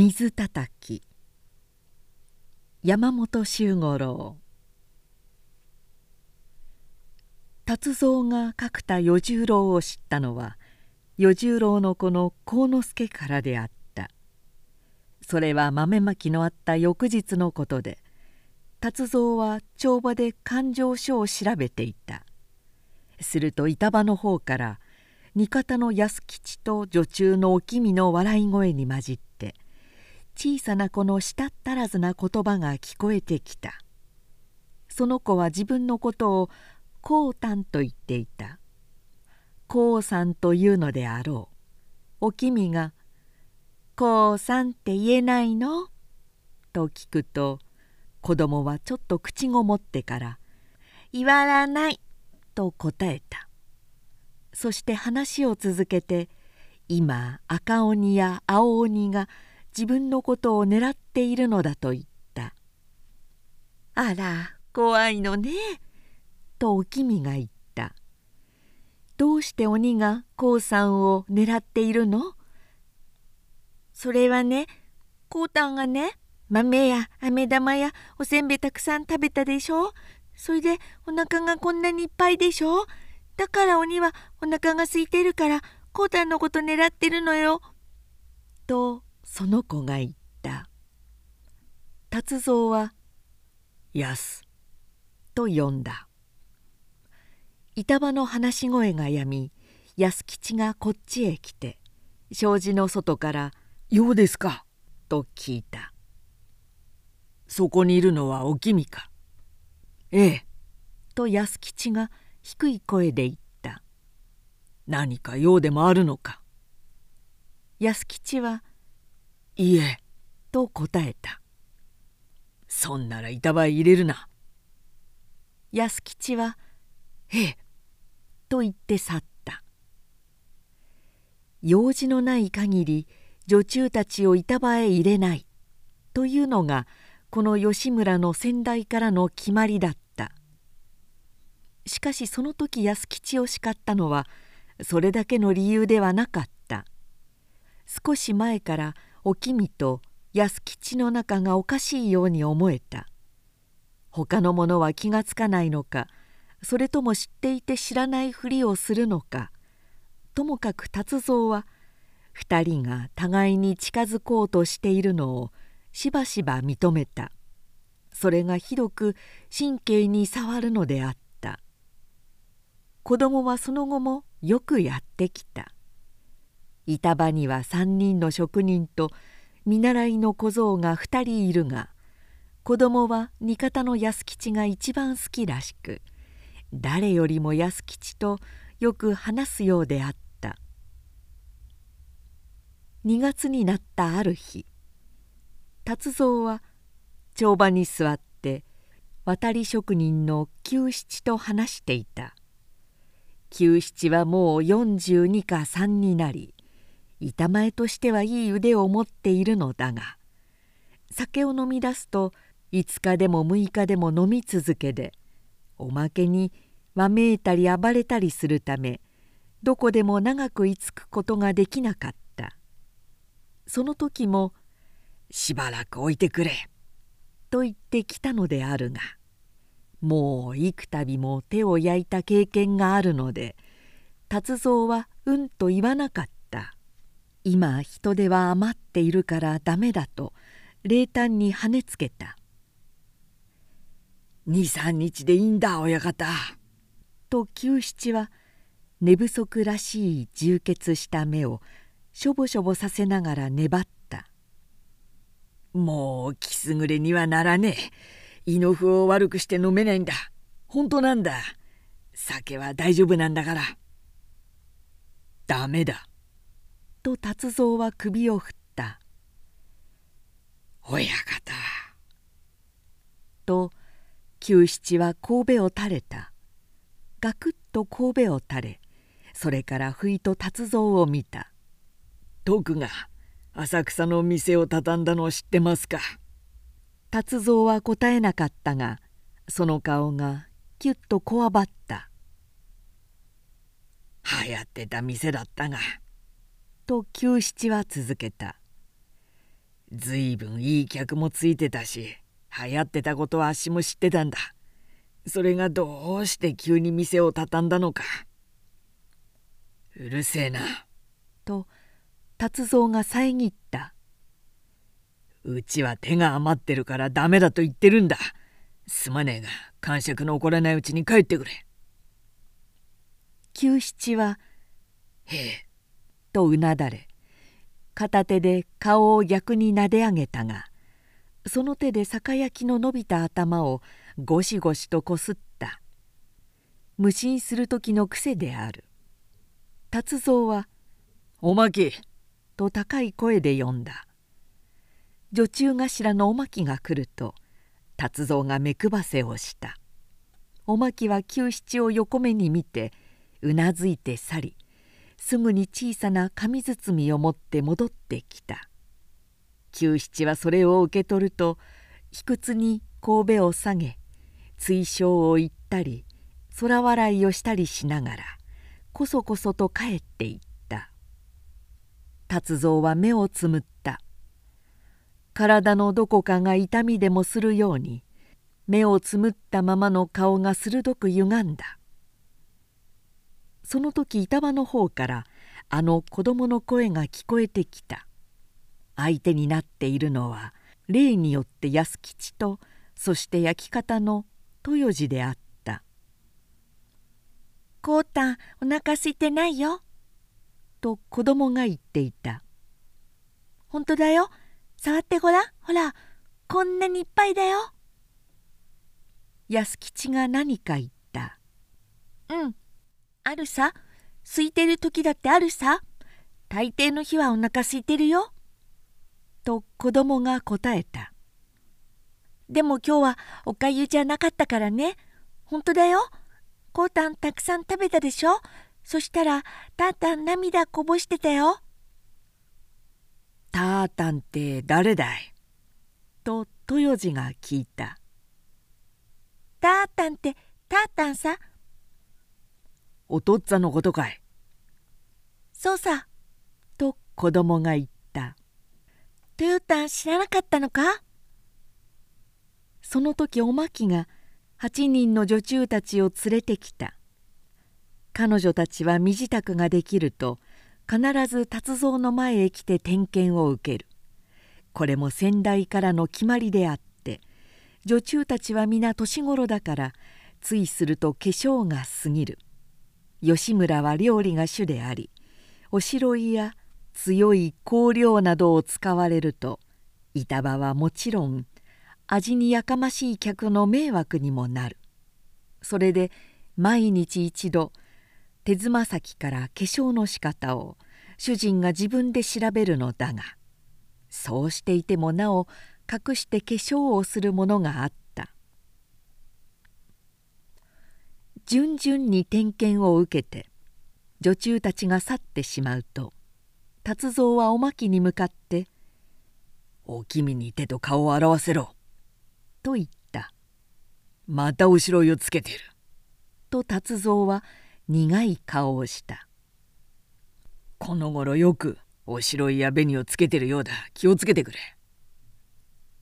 水たたき。山本周五郎。達蔵が角田与十郎を知ったのは与十郎の子の幸之助からであった。それは豆まきのあった翌日のことで達蔵は帳場で勘定書を調べていた。すると板場の方から味方の安吉と女中のおきみの笑い声に混じって小さな子の舌足らずな言葉が聞こえてきた。その子は自分のことを「こうたん」と言っていた「こうさん」というのであろう。おきみが「こうさんって言えないの?」と聞くと子供はちょっと口ごもってから「言わらない」と答えた。そして話を続けて今赤鬼や青鬼が自分のことを狙っているのだと言った「あら怖いのね」とおきみが言った「どうして鬼がこうさんを狙っているの?」それはねこうたんがね豆や飴玉やおせんべいたくさん食べたでしょ？それでお腹がこんなにいっぱいでしょ？だから鬼はお腹が空いてるからこうたんのこと狙ってるのよ。とその子が言った達蔵は「やす」と呼んだ板場の話し声がやみ安吉がこっちへ来て障子の外から「ようですか?」と聞いた「そこにいるのはおきみか?」「ええ」と安吉が低い声で言った「何か用でもあるのか?」安吉は「いえ」と答えた「そんなら板場へ入れるな」安吉は「ええ」と言って去った。用事のない限り女中たちを板場へ入れない。というのがこの吉村の先代からの決まりだった。しかしその時安吉を叱ったのはそれだけの理由ではなかった。少し前からおきみと安吉の仲がおかしいように思えた。他の者は気がつかないのかそれとも知っていて知らないふりをするのかともかく達蔵は2人が互いに近づこうとしているのをしばしば認めた。それがひどく神経に触るのであった。子供はその後もよくやってきた。板場には3人の職人と見習いの小僧が2人いるが子供は味方の安吉が一番好きらしく誰よりも安吉とよく話すようであった。2月になったある日達蔵は帳場に座って渡り職人の久七と話していた。久七はもう42か3になり板前としてはいい腕を持っているのだが酒を飲み出すと5日でも6日でも飲み続けでおまけにわめいたり暴れたりするためどこでも長く居つくことができなかったその時も「しばらく置いてくれ」と言ってきたのであるがもう幾度も手を焼いた経験があるので達蔵はうんと言わなかった。今人手は余っているからダメだと冷淡に跳ねつけた「23日でいいんだ親方」と久七は寝不足らしい充血した目をしょぼしょぼさせながら粘った「もう気すぐれにはならねえ。胃の符を悪くして飲めないんだ。本当なんだ。酒は大丈夫なんだから」ダメだ。と達蔵は首を振った「親方」と久七は神戸を垂れた。ガクッと神戸を垂れそれから不意と達蔵を見た「徳が浅草の店を畳んだのを知ってますか?」達蔵は答えなかったがその顔がキュッとこわばった「流行ってた店だったが」と久七は続けた。ずいぶんいい客もついてたし流行ってたことはあっしも知ってたんだ。それがどうして急に店を畳んだのか。うるせえな」と達蔵が遮った「うちは手が余ってるからダメだと言ってるんだ。すまねえが感触の起こらないうちに帰ってくれ」久七は「へえ」とうなだれ。片手で顔を逆になで上げたがその手で酒焼きの伸びた頭をゴシゴシとこすった。無心する時の癖である。達蔵は「おまき!」と高い声で呼んだ。女中頭のおまきが来ると達蔵が目くばせをした。おまきは久七を横目に見てうなずいて去りすぐに小さな紙包みを持って戻ってきた。久七はそれを受け取ると卑屈に神戸を下げ追唱を言ったり空笑いをしたりしながらこそこそと帰っていった。達蔵は目をつむった。体のどこかが痛みでもするように目をつむったままの顔が鋭く歪んだ。その時板場の方からあの子供の声が聞こえてきた。相手になっているのは例によって安吉とそして焼き方の豊次であった「こうたんおなかすいてないよ」と子供が言っていた「ほんとだよ。触ってごらん。ほらこんなにいっぱいだよ」安吉が何か言った「うんあるさ？空いてる時だってあるさ？大抵の日はおなか空いてるよ」と子供が答えた「でも今日はおかゆじゃなかったからね。ほんとだよ。こうたんたくさん食べたでしょ？そしたらたーたん涙こぼしてたよ」「たーたんって誰だい?」と豊次が聞いた「たーたんってたーたんさお父っつぁんのことかい。そうさ」と子供が言った「トヨタン知らなかったのか?」その時おまきが8人の女中たちを連れてきた。彼女たちは身支度ができると必ず達蔵の前へ来て点検を受ける。これも先代からの決まりであって女中たちは皆年頃だからついすると化粧が過ぎる吉村は料理が主でありおしろいや強い香料などを使われると板場はもちろん味にやかましい客の迷惑にもなる。それで毎日一度手つま先から化粧の仕方を主人が自分で調べるのだがそうしていてもなお隠して化粧をするものがあった順々に点検を受けて女中たちが去ってしまうと達蔵はおまきに向かって「お君に手と顔を洗わせろ」と言った「また後ろいをつけてる」と達蔵は苦い顔をした「この頃よくおしろいや紅をつけてるようだ。気をつけてくれ」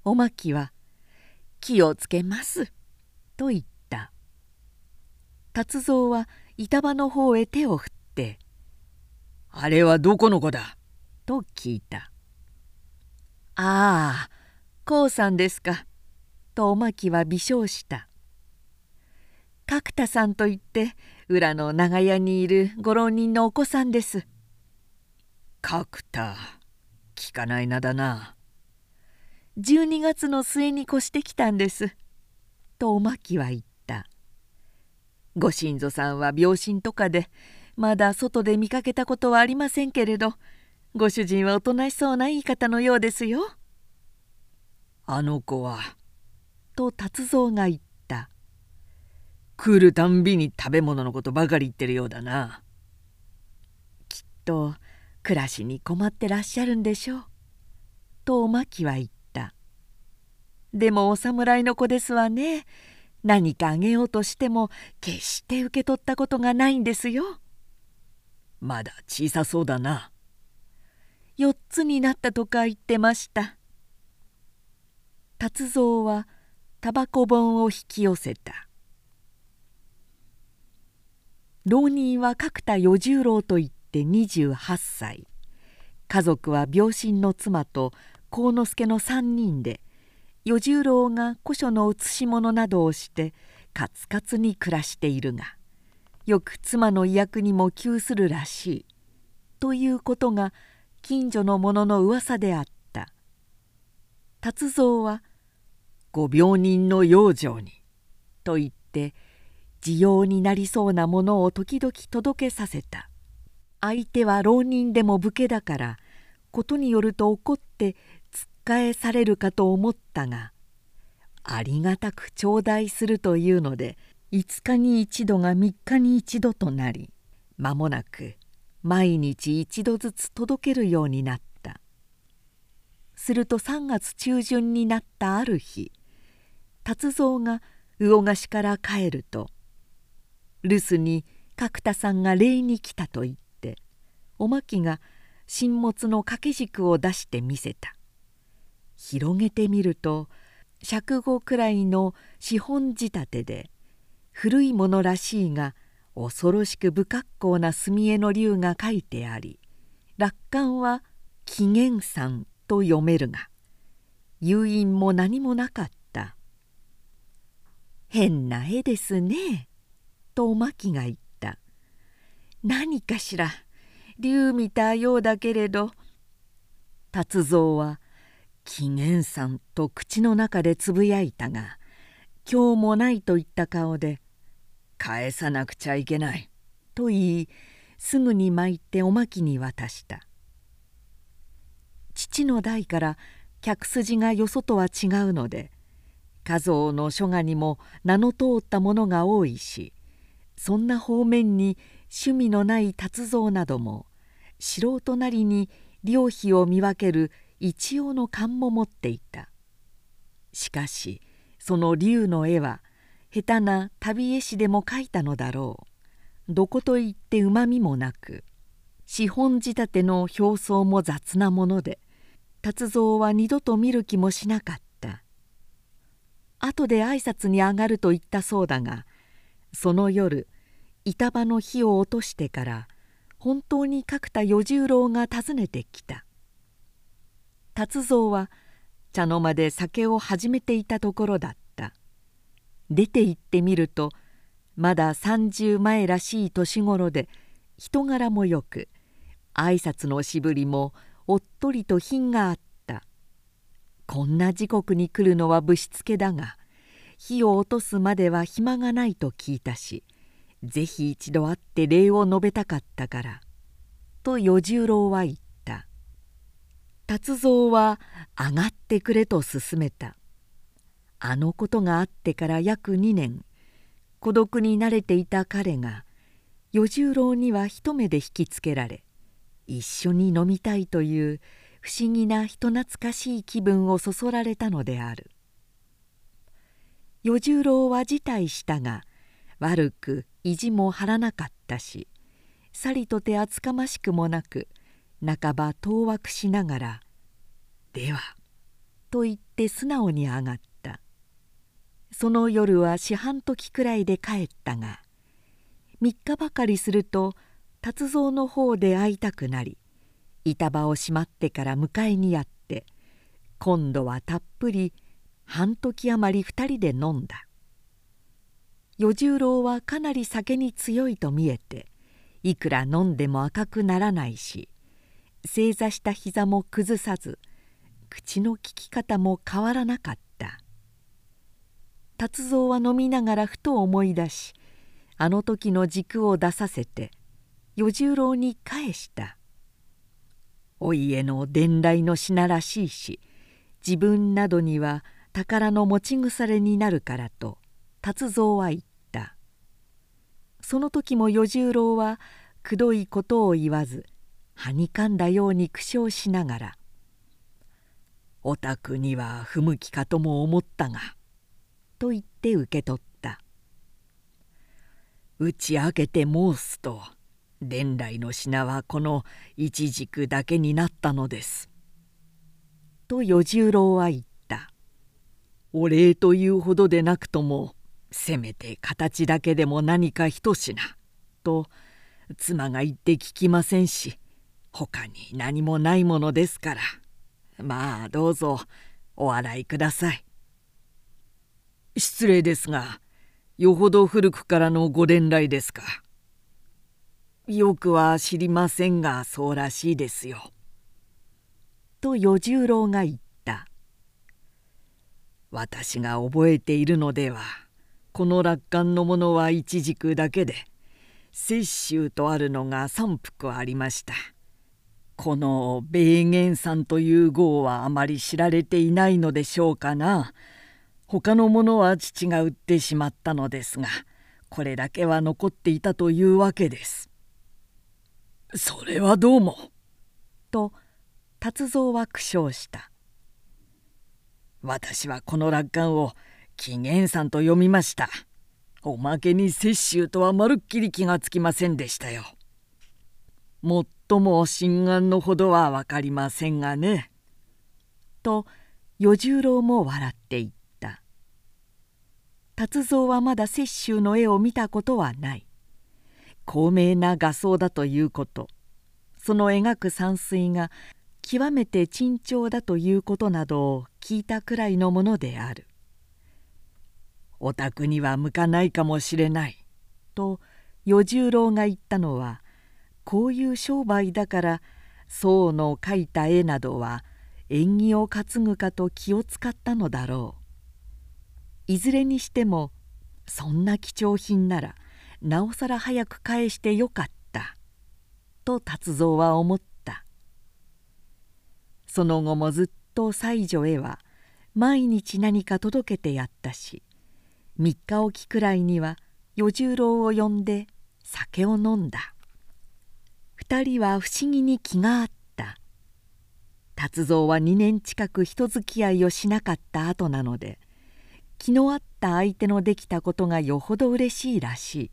おまきは「気をつけます」と言った。達蔵は板場の方へ手を振って「あれはどこの子だ?」と聞いた「ああこうさんですか」とおまきは微笑した「角田さんといって裏の長屋にいるご浪人のお子さんです」「角田聞かない名だな」12月の末に越してきたんです」とおまきは言った。ご親族さんは病身とかでまだ外で見かけたことはありませんけれどご主人はおとなしそうないい方のようですよ。あの子は」と達蔵が言った「来るたんびに食べ物のことばかり言ってるようだな」きっと暮らしに困ってらっしゃるんでしょう。とおまきは言った。でもお侍の子ですわね。何かあげようとしても決して受け取ったことがないんですよ。まだ小さそうだな。4つになったとか言ってました。達蔵はタバコ本を引き寄せた浪人は角田与十郎といって28歳家族は病身の妻と幸之助の3人で与十郎が古書の写し物などをしてカツカツに暮らしているがよく妻の威訳にも窮するらしいということが近所の者の噂であった。達蔵は「ご病人の養生に」と言って需要になりそうなものを時々届けさせた。相手は浪人でも武家だからことによると怒って返されるかと思ったがありがたく頂戴するというので5日に一度が3日に一度となり間もなく毎日一度ずつ届けるようになった。すると3月中旬になったある日達蔵が魚河岸から帰ると留守に角田さんが礼に来たと言っておまきが新物の掛け軸を出して見せた。広げてみると尺五くらいの資本仕立てで古いものらしいが恐ろしく不格好な墨絵の竜が書いてあり楽観は「紀元山」と読めるが誘引も何もなかった「変な絵ですね」とおまきが言った「何かしら竜見たようだけれど」達蔵は「紀元山」と口の中でつぶやいたが今日もないといった顔で返さなくちゃいけない」と言いすぐに巻いておまきに渡した。父の代から客筋がよそとは違うので家蔵の書画にも名の通ったものが多いしそんな方面に趣味のない達蔵なども素人なりに良費を見分ける一応の勘も持っていた。しかしその竜の絵は下手な旅絵師でも描いたのだろう。どこといってうまみもなく資本仕立ての表層も雑なもので達蔵は二度と見る気もしなかった。後で挨拶に上がると言ったそうだがその夜板場の火を落としてから本当に角田与十郎が訪ねてきた。達蔵は茶の間で酒を始めていたところだった。出て行ってみるとまだ30前らしい年頃で人柄もよく挨拶のしぶりもおっとりと品があった。こんな時刻に来るのはぶしつけだが火を落とすまでは暇がないと聞いたしぜひ一度会って礼を述べたかったから」と与十郎は言った。達蔵は上がってくれと勧めた。あのことがあってから約2年。孤独に慣れていた彼が与十郎には一目で引きつけられ一緒に飲みたいという不思議な人懐かしい気分をそそられたのである。与十郎は辞退したが悪く意地も張らなかったしさりとて厚かましくもなく半ば当惑しながら「では」と言って素直に上がった。その夜は四半時くらいで帰ったが3日ばかりすると達蔵の方で会いたくなり板場を閉まってから迎えにやって今度はたっぷり半時余り2人で飲んだ。与十郎はかなり酒に強いと見えていくら飲んでも赤くならないし正座した膝も崩さず口の利き方も変わらなかった。達蔵は飲みながらふと思い出しあの時の軸を出させて与十郎に返した「お家の伝来の品らしいし自分などには宝の持ち腐れになるからと達蔵は言った。その時も与十郎はくどいことを言わずはにかんだように苦笑しながら「お宅には不向きかとも思ったが」と言って受け取った打ち明けて申すと伝来の品はこの一軸だけになったのです。と与十郎は言った。お礼というほどでなくともせめて形だけでも何か一品と妻が言って聞きませんし他に何もないものですから。まあどうぞお笑いください。失礼ですがよほど古くからのご伝来ですか。よくは知りませんがそうらしいですよ。と与十郎が言った。私が覚えているのではこの楽観のものは一軸だけで雪舟とあるのが三幅ありました。この米元さんという号はあまり知られていないのでしょうかな他のものは父が売ってしまったのですがこれだけは残っていたというわけです。それはどうも。と達蔵は苦笑した私はこの楽観を紀元さんと読みましたおまけに雪舟とはまるっきり気がつきませんでしたよもっとも心眼のほどは分かりませんがね。と与十郎も笑っていった。達蔵はまだ雪舟の絵を見たことはない。高名な画像だということ。その描く山水が極めて珍重だということなどを聞いたくらいのものである。お宅には向かないかもしれない」と与十郎が言ったのはこういう商売だから宋の描いた絵などは縁起を担ぐかと気を使ったのだろう。いずれにしてもそんな貴重品ならなおさら早く返してよかったと達蔵は思った。その後もずっと妻女へは毎日何か届けてやったし3日おきくらいには与十郎を呼んで酒を飲んだ2人は不思議に気があった。達蔵は2年近く人付き合いをしなかった後なので気の合った相手のできたことがよほどうれしいらしい。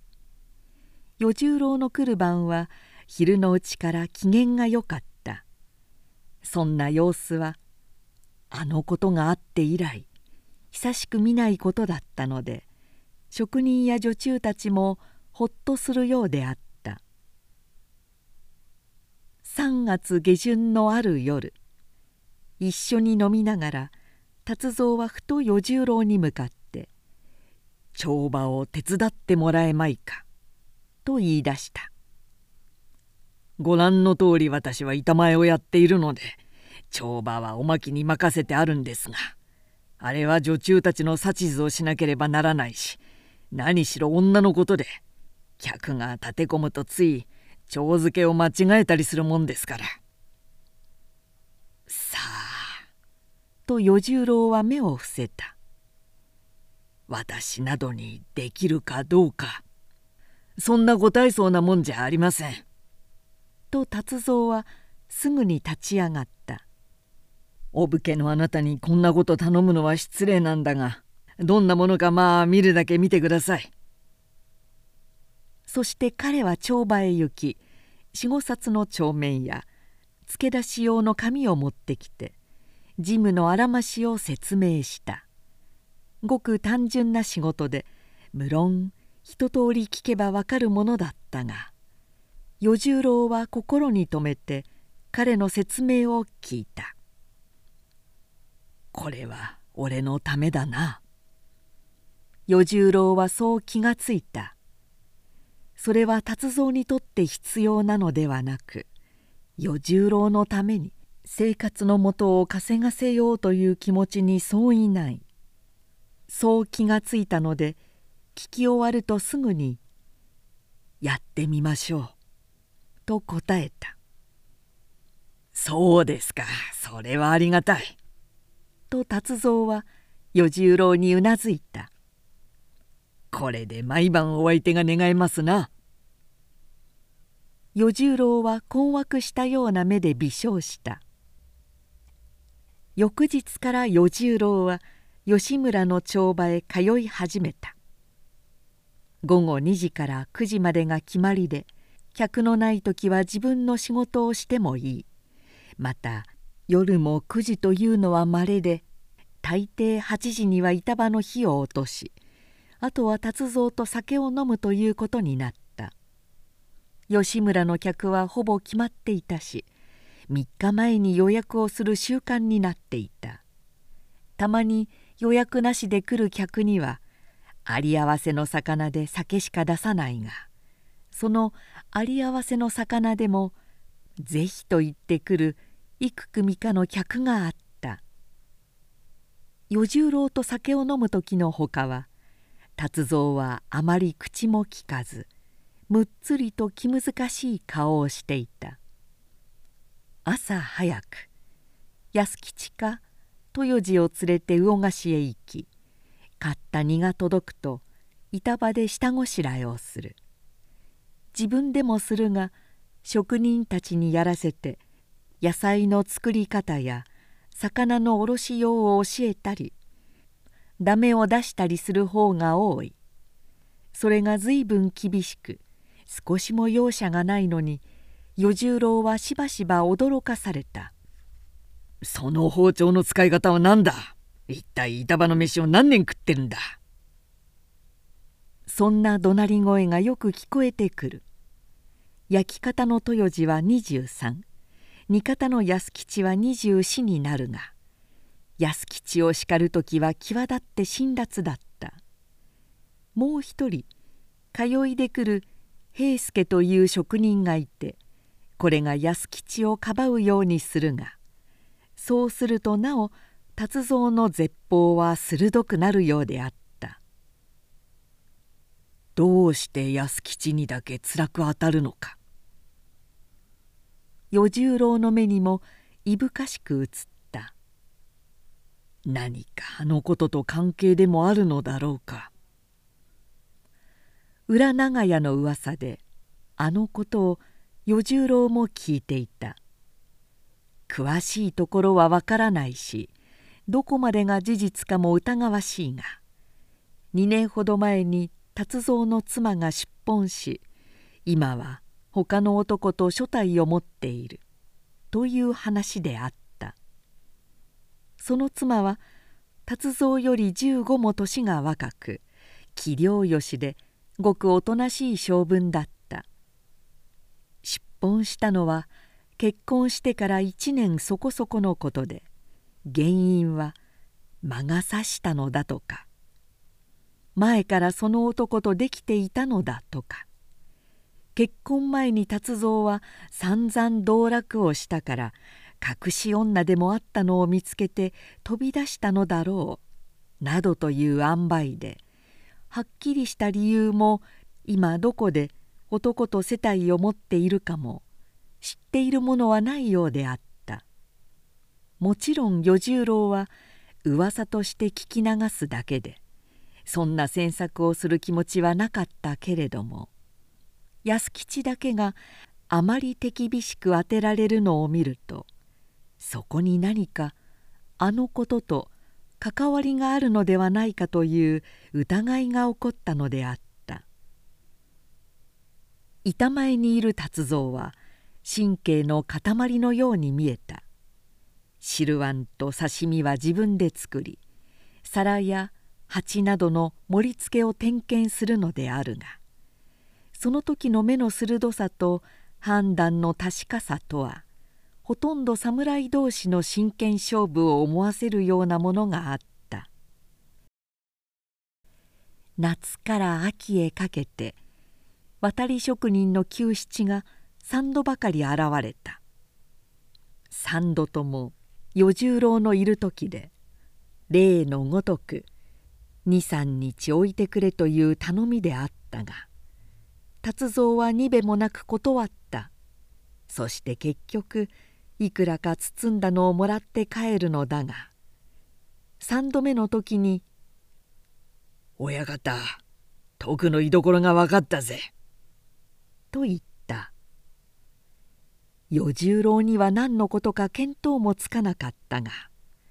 与十郎の来る晩は昼のうちから機嫌がよかった。そんな様子はあのことがあって以来久しく見ないことだったので職人や女中たちもほっとするようであった。3月下旬のある夜一緒に飲みながら達蔵はふと与十郎に向かって「帳場を手伝ってもらえまいか」と言い出したご覧の通り私は板前をやっているので帳場はおまきに任せてあるんですがあれは女中たちの指図をしなければならないし何しろ女のことで客が立て込むとつい帳付けを間違えたりするもんですから。さあと与十郎は目を伏せた。私などにできるかどうかそんなご大層なもんじゃありません。と達蔵はすぐに立ち上がったお武家のあなたにこんなこと頼むのは失礼なんだがどんなものかまあ見るだけ見てくださいそして彼は帳場へ行き四五冊の帳面や付け出し用の紙を持ってきて事務のあらましを説明した。ごく単純な仕事で無論一通り聞けばわかるものだったが与十郎は心に留めて彼の説明を聞いた「これは俺のためだな」与十郎はそう気がついた。それは達蔵にとって必要なのではなく与十郎のために生活のもとを稼がせようという気持ちに相違ない。そう気がついたので聞き終わるとすぐに「やってみましょう」と答えた「そうですか。それはありがたい」と達蔵は与十郎にうなずいた「これで毎晩お相手が願えますな」与十郎は困惑したような目で微笑した。翌日から与十郎は吉村の帳場へ通い始めた。午後2時から9時までが決まりで客のない時は自分の仕事をしてもいい。また夜も9時というのはまれで大抵8時には板場の火を落としあとは達蔵と酒を飲むということになった。吉村の客はほぼ決まっていたし3日前に予約をする習慣になっていた。たまに予約なしで来る客にはあり合わせの魚で酒しか出さないがそのあり合わせの魚でもぜひと言ってくる幾組かの客があった。与十郎と酒を飲む時のほかは達蔵はあまり口もきかずむっつりと気難しい顔をしていた。朝早く安吉か豊次を連れて魚河岸へ行き買った荷が届くと板場で下ごしらえをする。自分でもするが職人たちにやらせて野菜の作り方や魚のおろしようを教えたりダメを出したりする方が多い。それが随分厳しく少しも容赦がないのに与十郎はしばしば驚かされた「その包丁の使い方は何だ？一体板場の飯を何年食ってるんだ」そんな怒鳴り声がよく聞こえてくる。焼き方の豊次は23煮方の安吉は24になるが安吉を叱る時は際立って辛辣だった。もう一人通いでくる平助という職人がいてこれが安吉をかばうようにするがそうするとなお達蔵の絶法は鋭くなるようであった。どうして安吉にだけ辛く当たるのか。与十郎の目にもいぶかしく映った。何かあのことと関係でもあるのだろうか。裏長屋の噂であのことを与十郎も聞いていた。詳しいところはわからないしどこまでが事実かも疑わしいが2年ほど前に達蔵の妻が出奔し今は他の男と所帯を持っているという話であった。その妻は達蔵より15も年が若く器量よしでごくおとなしい性分だった。婚したのは結婚してから1年そこそこのことで原因は魔が差したのだとか。前からその男とできていたのだとか。結婚前に達蔵は散々道楽をしたから隠し女でもあったのを見つけて飛び出したのだろうなどという塩梅ではっきりした理由も今どこで男と世帯を持っているかも知っているものはないようであった。もちろん与十郎は噂として聞き流すだけでそんな詮索をする気持ちはなかったけれども安吉だけがあまり手厳しく当てられるのを見るとそこに何かあのことと関わりがあるのではないかという疑いが起こったのであった。板前にいる達蔵は神経の塊のように見えた。汁碗と刺身は自分で作り皿や鉢などの盛り付けを点検するのであるがその時の目の鋭さと判断の確かさとはほとんど侍同士の真剣勝負を思わせるようなものがあった。夏から秋へかけて渡り職人の九七が三度ばかり現れた。三度とも与十郎のいる時で例のごとく23日置いてくれという頼みであったが達蔵はにべもなく断った。そして結局いくらか包んだのをもらって帰るのだが三度目の時に「親方徳の居所が分かったぜ」と言った。与十郎には何のことか見当もつかなかったが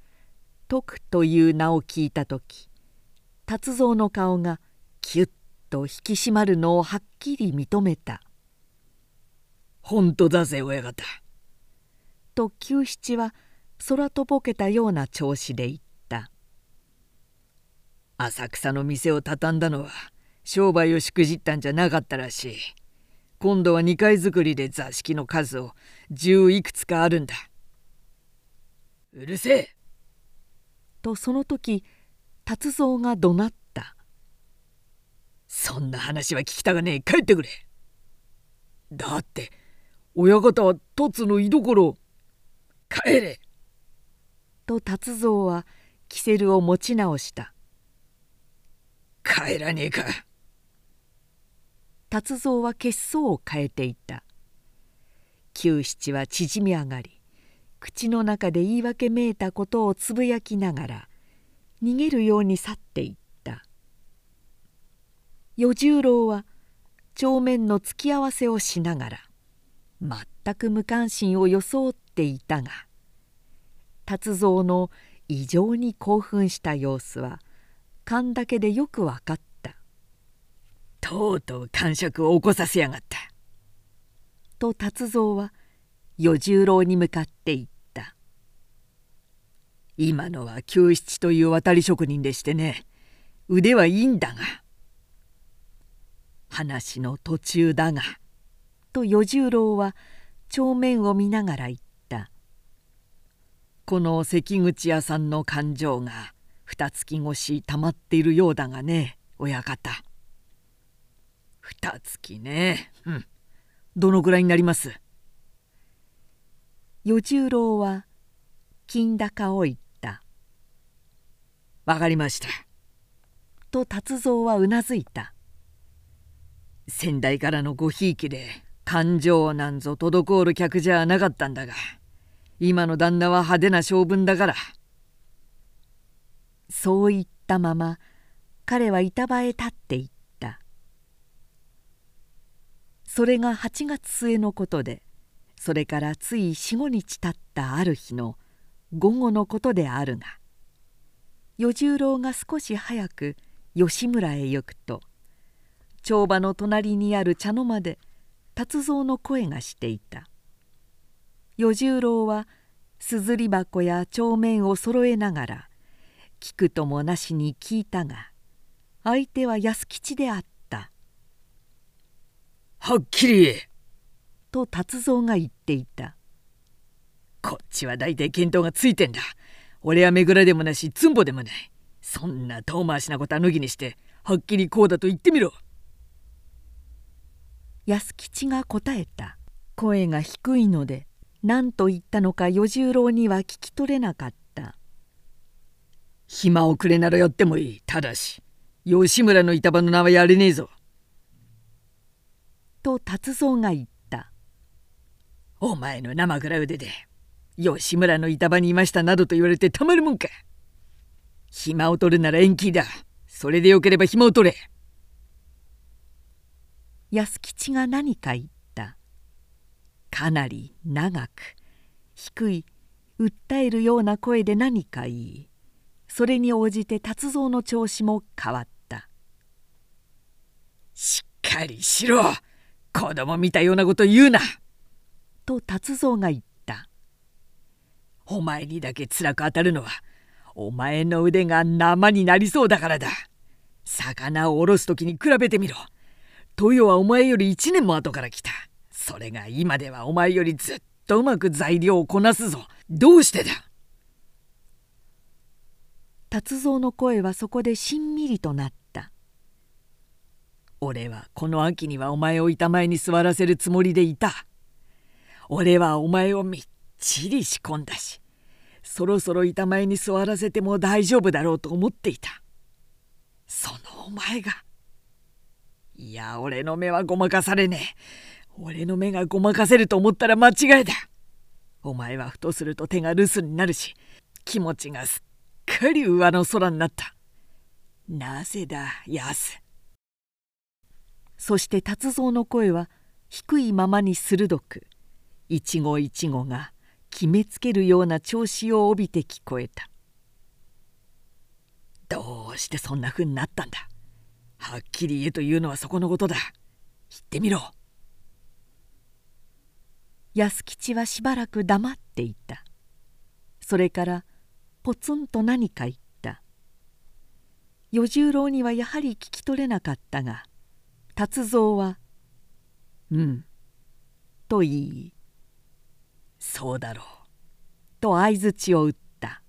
「徳」という名を聞いた時達蔵の顔がキュッと引き締まるのをはっきり認めた「本当だぜ親方」と久七は空とぼけたような調子で言った。浅草の店を畳んだのは商売をしくじったんじゃなかったらしい。今度は2階作りで座敷の数を十いくつかあるんだ。うるせえ。とその時達蔵が怒鳴った「そんな話は聞きたがねえ。帰ってくれ」だって親方は凸の居所を帰れ。と達蔵はキセルを持ち直した。帰らねえか。達蔵は血相を変えていた。九七は縮み上がり口の中で言い訳めいたことをつぶやきながら逃げるように去っていった。与十郎は帳面の突き合わせをしながら全く無関心を装っていたが達蔵の異常に興奮した様子は勘だけでよく分かった。とうとう感触を起こさせやがった。と達蔵は与十郎に向かって言った「今のは九七という渡り職人でしてね腕はいいんだが話の途中だが」と与十郎は帳面を見ながら言った「この関口屋さんの勘定が二月越したまっているようだがね親方」。二月ね。うん。どのぐらいになります？与十郎は金高を言った「わかりました」と達蔵はうなずいた。先代からのごひいきで感情なんぞ滞る客じゃなかったんだが今の旦那は派手な性分だから。そう言ったまま彼は板場へ立っていった。それが8月末のことでそれからつい45日経ったある日の午後のことであるが与十郎が少し早く吉村へ行くと帳場の隣にある茶の間で達蔵の声がしていた。与十郎は硯箱や帳面を揃えながら聞くともなしに聞いたが相手は安吉であった「はっきり言え!」と達蔵が言っていた「こっちは大体見当がついてんだ。俺はめぐらでもなしつんぼでもない。そんな遠回しなことは脱ぎにしてはっきりこうだと言ってみろ」安吉が答えた。声が低いので何と言ったのか与十郎には聞き取れなかった「暇をくれならやってもいい。ただし吉村の板場の名はやれねえぞ」と達蔵が言った「お前の生蔵腕で吉村の板場にいましたなどと言われてたまるもんか。暇を取るなら延期だ。それでよければ暇を取れ」安吉が何か言った。かなり長く低い訴えるような声で何か言いそれに応じて達蔵の調子も変わった「しっかりしろ子供見たようなこと言うな!」と達蔵が言った「お前にだけ辛く当たるのはお前の腕が生になりそうだからだ。魚をおろす時に比べてみろ。豊はお前より1年も後から来た。それが今ではお前よりずっとうまく材料をこなすぞ。どうしてだ？達蔵の声はそこでしんみりとなった。俺はこの秋にはお前を板前に座らせるつもりでいた。俺はお前をみっちり仕込んだしそろそろ板前に座らせても大丈夫だろうと思っていた。そのお前がいや俺の目はごまかされねえ。俺の目がごまかせると思ったら間違いだお前はふとすると手が留守になるし気持ちがすっかり上の空になった。なぜだ安。そして達蔵の声は低いままに鋭く一期一期が決めつけるような調子を帯びて聞こえた。どうしてそんなふうになったんだ。はっきり言えというのはそこのことだ。言ってみろ。安吉はしばらく黙っていた。それからポツンと何か言った。与十郎にはやはり聞き取れなかったが達蔵は「うん」と言い「そうだろう」と相づちを打った。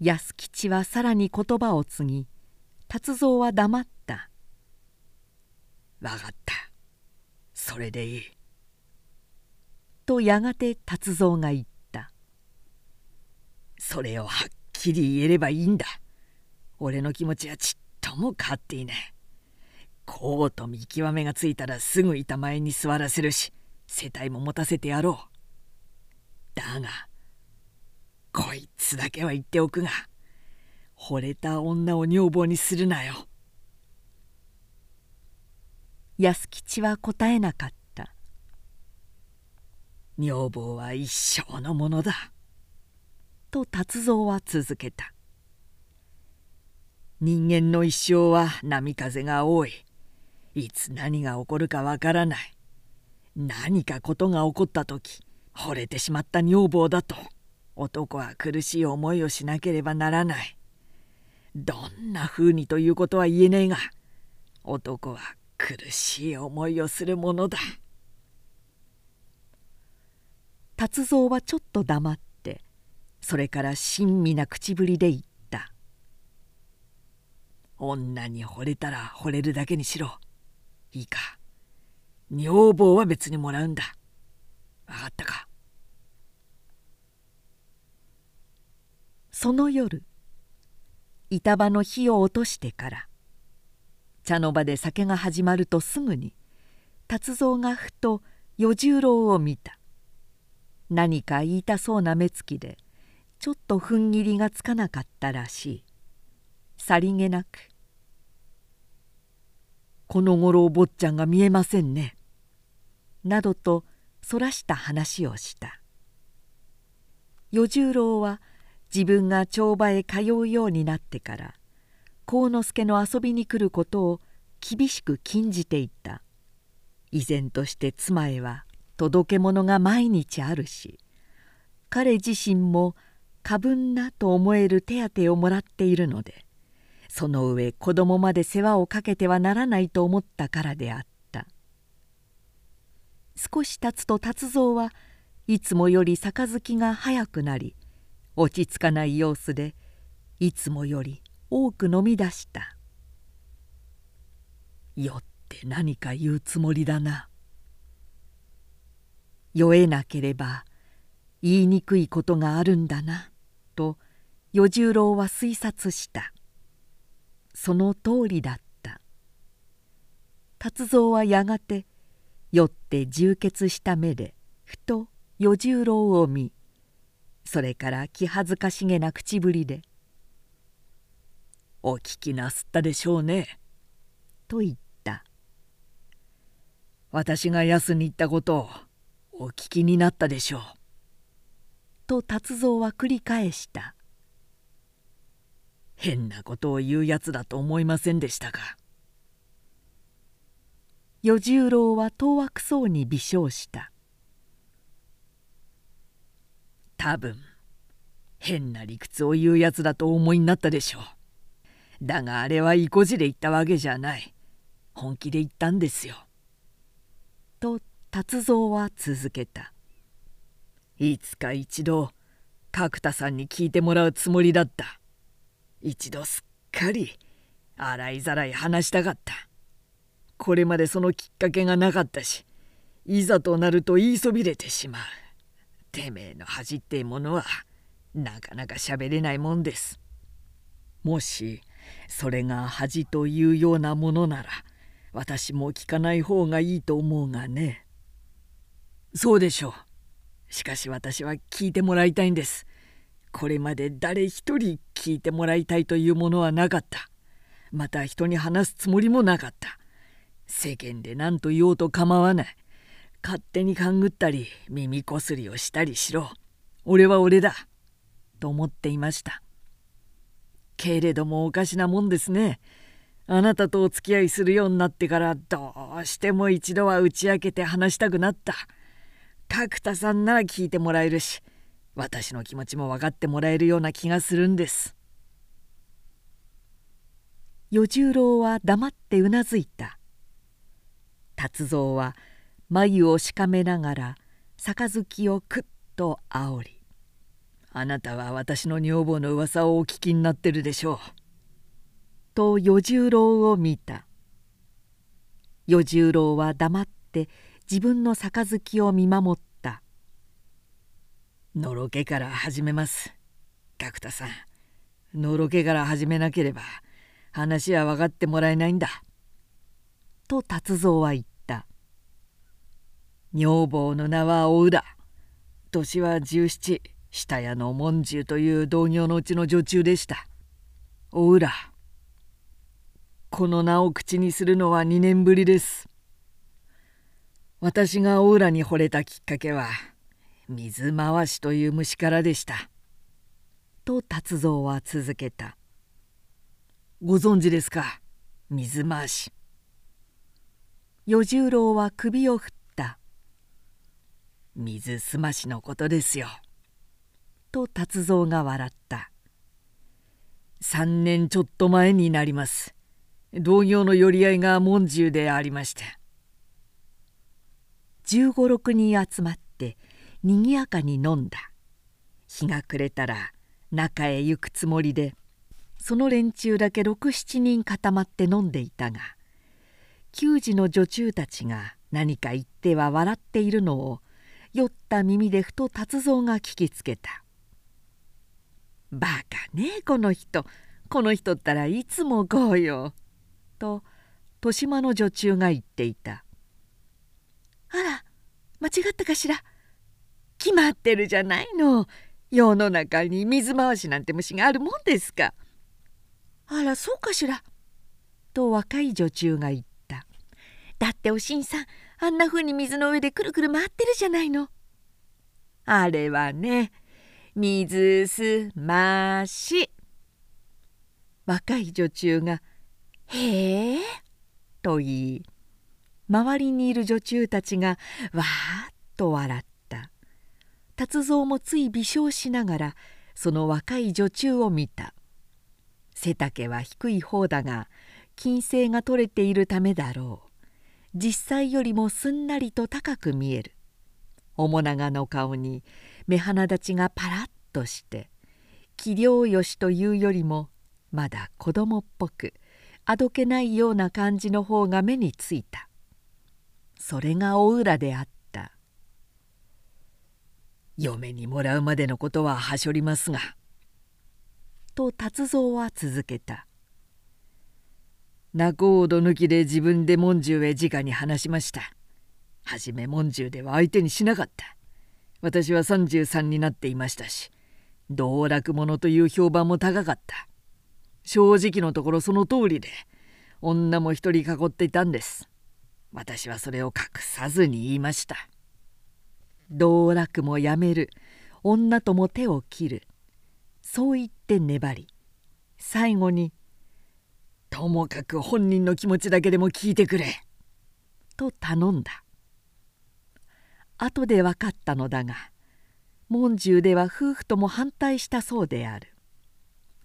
安吉はさらに言葉を継ぎ達蔵は黙った「分かった。それでいい」とやがて達蔵が言った「それをはっきり言えればいいんだ。俺の気持ちはちっとも変わっていない。こうと見極めがついたらすぐ板前に座らせるし世帯も持たせてやろう。だがこいつだけは言っておくが。惚れた女を女房にするなよ。安吉は答えなかった。女房は一生のものだ。と達蔵は続けた。人間の一生は波風が多い。いつ何が起こるかわからない。何かことが起こった時惚れてしまった女房だと。男は苦しい思いをしなければならない。どんなふうにということは言えねえが男は苦しい思いをするものだ。達蔵はちょっと黙ってそれから親身な口ぶりで言った「女に惚れたら惚れるだけにしろ。いいか。女房は別にもらうんだ。分かったか?」その夜板場の火を落としてから茶の場で酒が始まるとすぐに達蔵がふと与十郎を見た。何か言いたそうな目つきでちょっと踏ん切りがつかなかったらしい。さりげなく「このごろお坊ちゃんが見えませんね」などとそらした話をした。与十郎は自分が帳場へ通うようになってから幸之助の遊びに来ることを厳しく禁じていた。依然として妻へは届け物が毎日あるし彼自身も過分なと思える手当をもらっているのでその上子供まで世話をかけてはならないと思ったからであった。少し経つと達蔵はいつもより杯が早くなり落ち着かない様子でいつもより多く飲み出した「酔って何か言うつもりだな」酔えなければ言いにくいことがあるんだなと与十郎は推察した。その通りだった。達蔵はやがて酔って充血した目でふと与十郎を見それから気恥ずかしげな口ぶりで「お聞きなすったでしょうね」と言った「私が安に言ったことをお聞きになったでしょう」と達蔵は繰り返した「変なことを言うやつだと思いませんでしたか」与十郎は当惑そうに微笑した。多分変な理屈を言うやつだとお思いになったでしょう。だがあれは意固地で言ったわけじゃない。本気で言ったんですよ。と達蔵は続けた。いつか一度角田さんに聞いてもらうつもりだった。一度すっかり洗いざらい話したかった。これまでそのきっかけがなかったしいざとなると言いそびれてしまう。てめえの恥ってものはなかなか喋れないもんです。もしそれが恥というようなものなら私も聞かない方がいいと思うがね。そうでしょう。しかし私は聞いてもらいたいんです。これまで誰一人聞いてもらいたいというものはなかった。また人に話すつもりもなかった。世間で何と言おうと構わない。勝手に勘ぐったり耳こすりをしたりしろ。俺は俺だ。と思っていました。けれどもおかしなもんですね。あなたとお付き合いするようになってからどうしても一度は打ち明けて話したくなった。角田さんなら聞いてもらえるし私の気持ちも分かってもらえるような気がするんです。与十郎は黙ってうなずいた。達蔵は眉をしかめながら杯をくっとあおり「あなたは私の女房の噂をお聞きになってるでしょう」と与十郎を見た。与十郎は黙って自分の杯を見守った「のろけから始めます。角田さんのろけから始めなければ話は分かってもらえないんだ」と達蔵は言った「女房の名は大浦年は17下屋の文獣という同業のうちの女中でした。大浦この名を口にするのは2年ぶりです。私が大浦に惚れたきっかけは水回しという虫からでした」と達蔵は続けた「ご存知ですか？水回し」与十郎は首を振った「水すましのことですよ」と達蔵が笑った「3年ちょっと前になります」同業の寄り合いが門中でありました1 5六人集まってにぎやかに飲んだ。日が暮れたら中へ行くつもりでその連中だけ67人固まって飲んでいたが給仕の女中たちが何か言っては笑っているのを酔った耳でふと達蔵が聞きつけた「バカねこの人。この人ったらいつもこうよ」と豊島の女中が言っていた「あら間違ったかしら？決まってるじゃないの。世の中に水回しなんて虫があるもんですか」あらそうかしら？と若い女中が言った「だっておしんさんあんなふうに水の上でくるくる回ってるじゃないの」あれはね水すまし。若い女中がへえ」と言い周りにいる女中たちがわーっと笑った。達蔵もつい微笑しながらその若い女中を見た。背丈は低い方だが金星が取れているためだろう。実際よりもすんなりと高く見える。面長の顔に目鼻立ちがパラッとして器量よしというよりもまだ子供っぽくあどけないような感じの方が目についた。それがお浦であった。嫁にもらうまでのことははしょりますが。と達蔵は続けた。仲人抜きで自分で文獣へ直に話しました。はじめ文獣では相手にしなかった。私は33になっていましたし道楽者という評判も高かった。正直のところその通りで女も一人囲っていたんです。私はそれを隠さずに言いました。道楽もやめる。女とも手を切る。そう言って粘り最後に「ともかく本人の気持ちだけでも聞いてくれ」と頼んだ。後で分かったのだが門中では夫婦とも反対したそうである。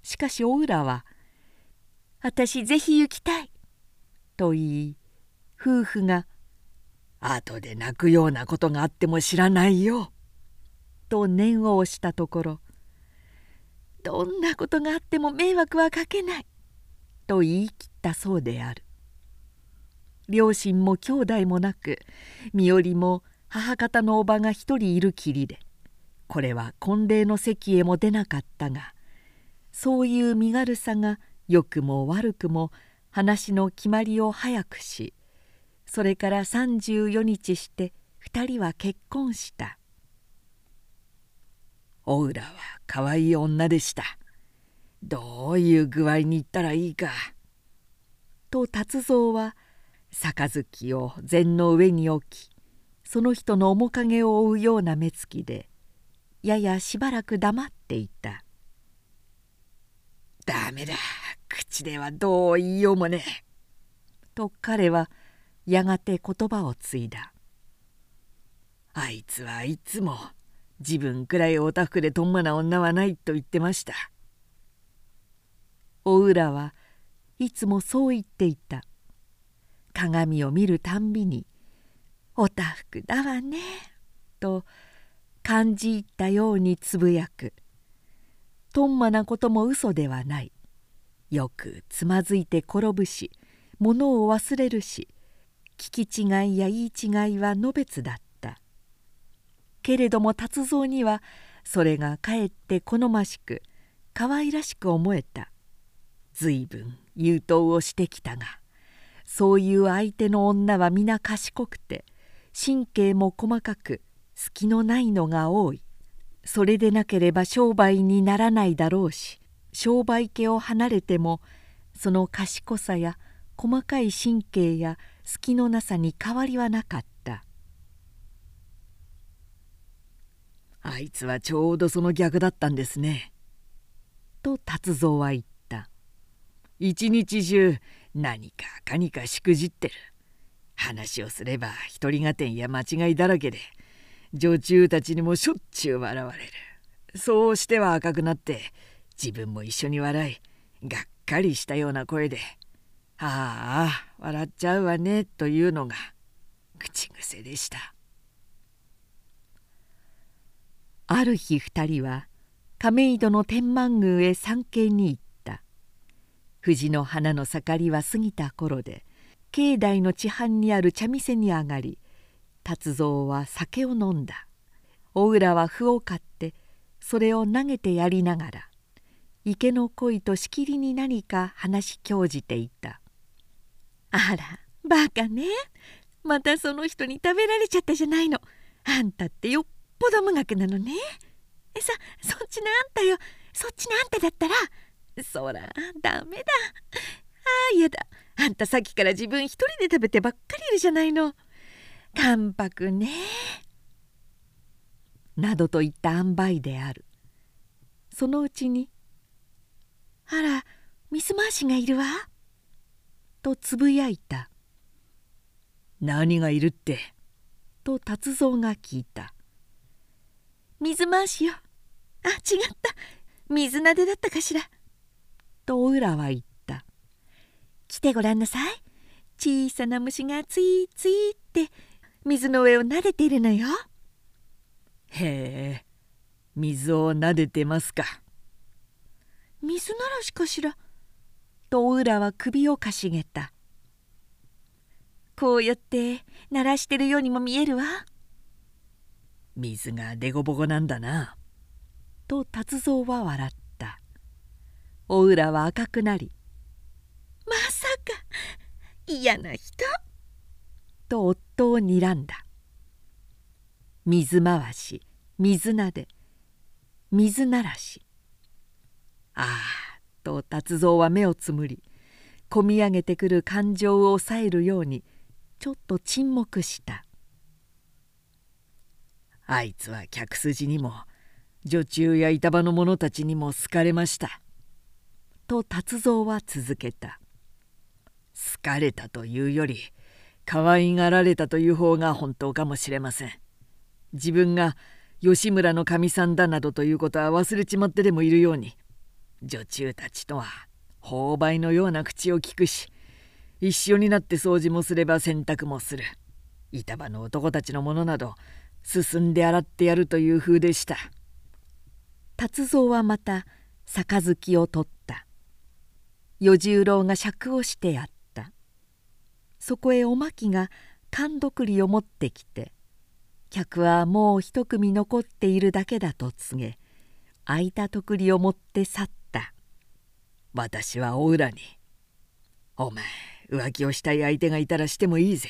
しかしお浦は「私ぜひ行きたい」と言い夫婦が「後で泣くようなことがあっても知らないよ」と念を押したところ「どんなことがあっても迷惑はかけない」と言い切ったそうである。両親も兄弟もなく身寄りも母方のおばが一人いるきりでこれは婚礼の席へも出なかったがそういう身軽さが良くも悪くも話の決まりを早くしそれから34日して2人は結婚した。お浦は可愛い女でした。どういう具合に言ったらいいか。と達蔵は杯を禅の上に置きその人の面影を追うような目つきでややしばらく黙っていた。ダメだ口ではどう言いようもね。え」と彼はやがて言葉を継いだ「あいつはいつも自分くらいおたふくでとんまな女はないと言ってました」お浦はいつもそう言っていた。鏡を見るたんびに「おたふくだわね」と感じ入ったようにつぶやく。とんまなことも嘘ではない。よくつまずいて転ぶし物を忘れるし聞き違いや言い違いはのべつだった。けれども達蔵にはそれがかえって好ましく可愛らしく思えた。随分優等をしてきたがそういう相手の女は皆賢くて神経も細かく隙のないのが多いそれでなければ商売にならないだろうし商売家を離れてもその賢さや細かい神経や隙のなさに変わりはなかったあいつはちょうどその逆だったんですね。と達蔵は言った一日中何かかにかしくじってる。話をすれば一人がてんや間違いだらけで女中たちにもしょっちゅう笑われる。そうしては赤くなって自分も一緒に笑いがっかりしたような声で「ああ笑っちゃうわね」というのが口癖でした。ある日二人は亀戸の天満宮へ参詣に行った。藤の花の盛りは過ぎた頃で境内の地畔にある茶店に上がり達蔵は酒を飲んだ。お浦は歩を買ってそれを投げてやりながら池の鯉としきりに何か話し興じていた「あらバカね。またその人に食べられちゃったじゃないの。あんたってよっぽど無学なのね。えさそっちのあんたよ。そっちのあんただったらそらダメだ。ああやだ。あんたさっきから自分一人で食べてばっかりいるじゃないの。関白ね。などといった塩梅である。そのうちに「あら水回しがいるわ」とつぶやいた「何がいるって?」と達蔵が聞いた「水回しよ。あ違った。水なでだったかしら」とお浦は言った「来てごらんなさい小さな虫がついついって水の上を撫でているのよ。へえ水を撫でてますか。水ならしかしら。とおらは首をかしげた。こうやって鳴らしてるようにも見えるわ。水がでごぼこなんだな。と達蔵は笑った。お浦は赤くなり「まさか嫌な人？と夫を睨んだ。水回し水なで水ならし。ああと達蔵は目をつむりこみ上げてくる感情を抑えるようにちょっと沈黙した。あいつは客筋にも女中や板場の者たちにも好かれましたと達蔵は続けた。好かれたというより可愛がられたという方が本当かもしれません。自分が吉村のかみさんだなどということは忘れちまってでもいるように女中たちとは勾配のような口を聞くし一緒になって掃除もすれば洗濯もする。板場の男たちのものなど進んで洗ってやるという風でした。達蔵はまた杯を取っ与十郎が酌をしてやった。そこへおまきが寒毒りを持ってきて客はもう一組残っているだけだと告げ空いたとくりを持って去った。私はお浦に「お前浮気をしたい相手がいたらしてもいいぜ」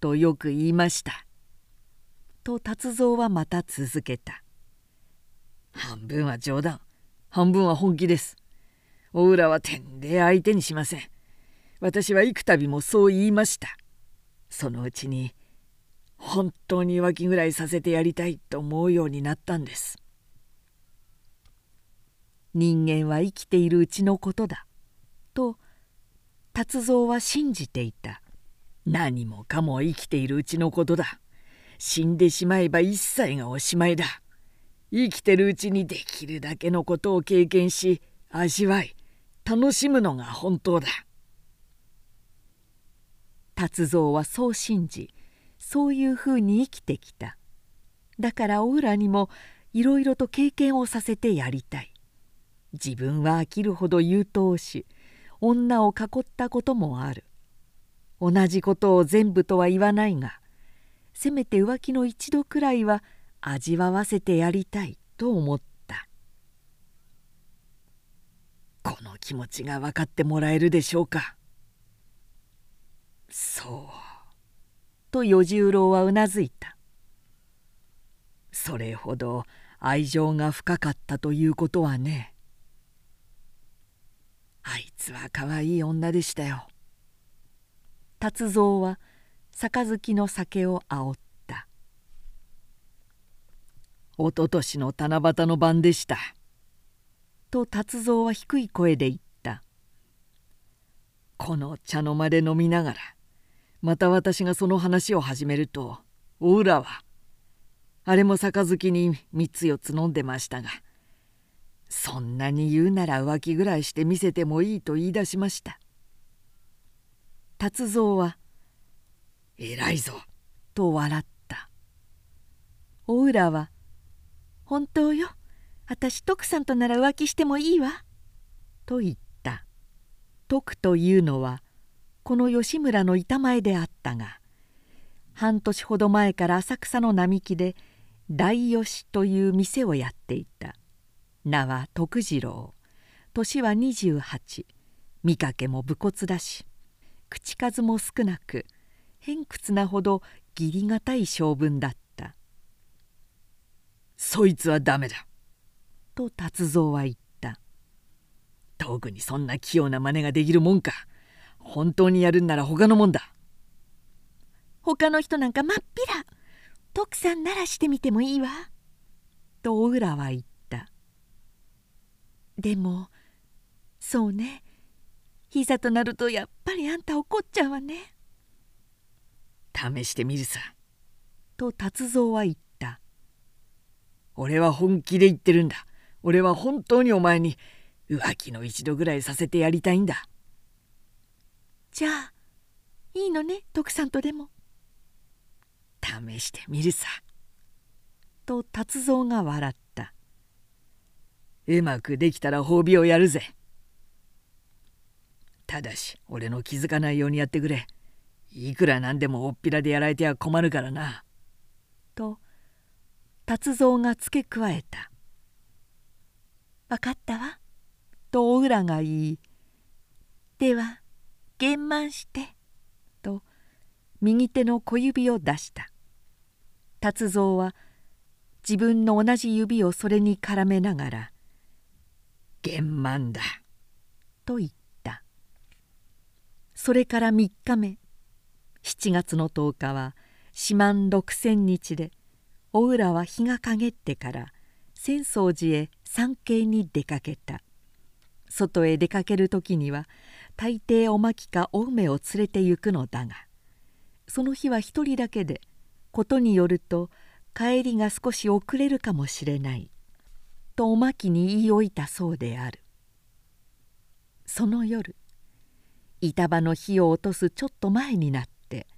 とよく言いました。と達蔵はまた続けた。半分は冗談半分は本気です。お浦は天で相手にしません。私は幾度もそう言いました。そのうちに本当に浮気ぐらいさせてやりたいと思うようになったんです。人間は生きているうちのことだ。と達蔵は信じていた。何もかも生きているうちのことだ。死んでしまえば一切がおしまいだ。生きてるうちにできるだけのことを経験し味わい楽しむのが本当だ。達蔵はそう信じそういうふうに生きてきた。だからお浦にもいろいろと経験をさせてやりたい。自分は飽きるほど優等し女を囲ったこともある。同じことを全部とは言わないがせめて浮気の一度くらいは味わわせてやりたいと思ったこの気持ちが分かってもらえるでしょうか。そう。と与十郎はうなずいた。それほど愛情が深かったということはね。あいつは可愛い女でしたよ。達蔵は杯の酒をあおった「おととしの七夕の晩でした」と達蔵は低い声で言った「この茶の間で飲みながらまた私がその話を始めるとお浦はあれも杯に3つ4つ飲んでましたがそんなに言うなら浮気ぐらいして見せてもいいと言い出しました。達蔵は「偉いぞ」と笑った。お浦は「本当よ私徳さんとなら浮気してもいいわ」と言った。徳というのはこの吉村の板前であったが半年ほど前から浅草の並木で大吉という店をやっていた。名は徳次郎。年は28見かけも武骨だし口数も少なく偏屈なほど義理がたい性分だった「そいつはダメだ」と達蔵は言った「特にそんな器用な真似ができるもんか。本当にやるんなら他のもんだ」他の人なんかまっぴら徳さんならしてみてもいいわ」とお浦は言った「でもそうね。いざとなるとやっぱりあんた怒っちゃうわね」試してみるさ。と達蔵は言った「俺は本気で言ってるんだ俺は本当にお前に浮気の一度ぐらいさせてやりたいんだ」じゃあいいのね徳さんとでも。試してみるさ」と達蔵が笑った「うまくできたら褒美をやるぜ」ただし俺の気づかないようにやってくれ。いくらなんでもおっぴらでやられては困るからな」と達蔵が付け加えた「分かったわ」とお浦が言い「では減満して」と右手の小指を出した。達蔵は自分の同じ指をそれに絡めながら「玄満だ」と言った。それから3日目。7月の10日は四万六千日でお浦は日が陰ってから浅草寺へ参詣に出かけた。外へ出かける時には大抵おまきかお梅を連れて行くのだがその日は一人だけでことによると帰りが少し遅れるかもしれないとおまきに言い置いたそうである。その夜板場の火を落とすちょっと前になって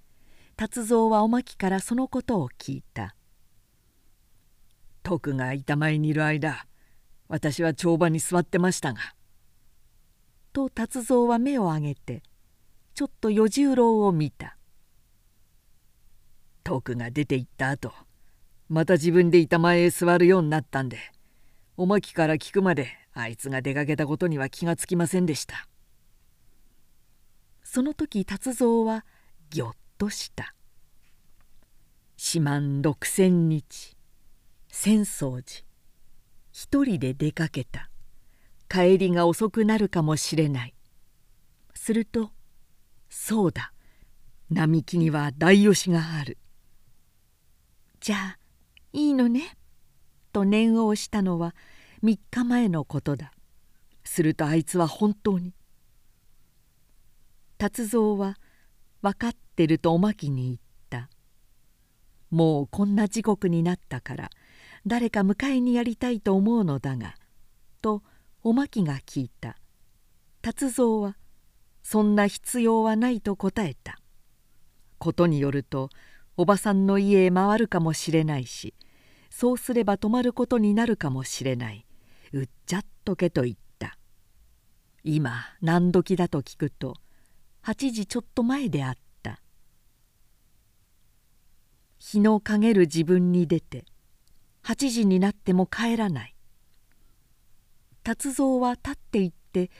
達蔵はおまきからそのことを聞いた「徳が板前にいる間私は帳場に座ってましたが」と達蔵は目を上げてちょっと与十郎を見た。徳が出て行った後また自分で板前へ座るようになったんでおまきから聞くまであいつが出かけたことには気がつきませんでした。その時達蔵はぎょっとした。四万六千日浅草寺。一人で出かけた。帰りが遅くなるかもしれない。するとそうだ。並木には大吉がある。じゃあいいのね」と念を押したのは3日前のことだ。するとあいつは本当に。達蔵は分かってるとおまきに言った「もうこんな時刻になったから誰か迎えにやりたいと思うのだが」とおまきが聞いた。達蔵はそんな必要はないと答えた。ことによるとおばさんの家へ回るかもしれないしそうすれば泊まることになるかもしれない。うっちゃっとけと言った。今何時だと聞くと8時ちょっと前であった。日の陰る自分に出て8時になっても帰らない。達蔵は立って行って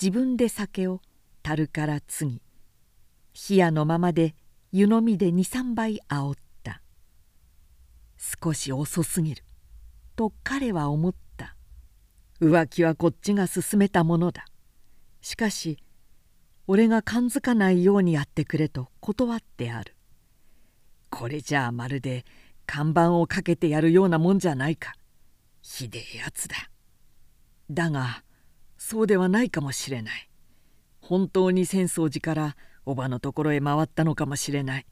自分で酒を樽から継ぎ冷やのままで湯飲みで23杯あおった。少し遅すぎると彼は思った。浮気はこっちが勧めたものだ。しかし俺が感づかないようにやってくれと断ってある。これじゃあまるで看板をかけてやるようなもんじゃないか。ひでえやつだ。だがそうではないかもしれない。本当に浅草寺からおばのところへ回ったのかもしれない。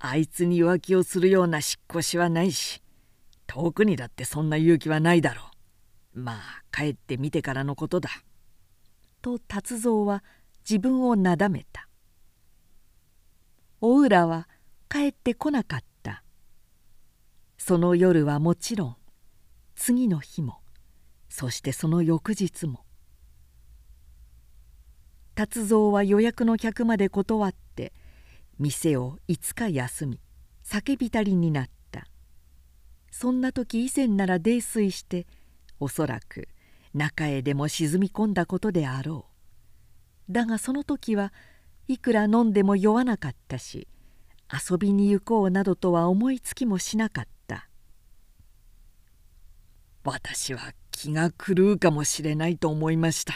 あいつに浮気をするような引っ越しはないし遠くにだってそんな勇気はないだろう。まあ帰ってみてからのことだ」と達蔵は自分をなだめた。お浦は帰ってこなかった。その夜はもちろん次の日もそしてその翌日も達蔵は予約の客まで断って店を5日休み酒浸りになった。そんな時以前なら泥酔しておそらく中へでも沈み込んだことであろう。だがその時はいくら飲んでも酔わなかったし遊びに行こうなどとは思いつきもしなかった。私は気が狂うかもしれないと思いました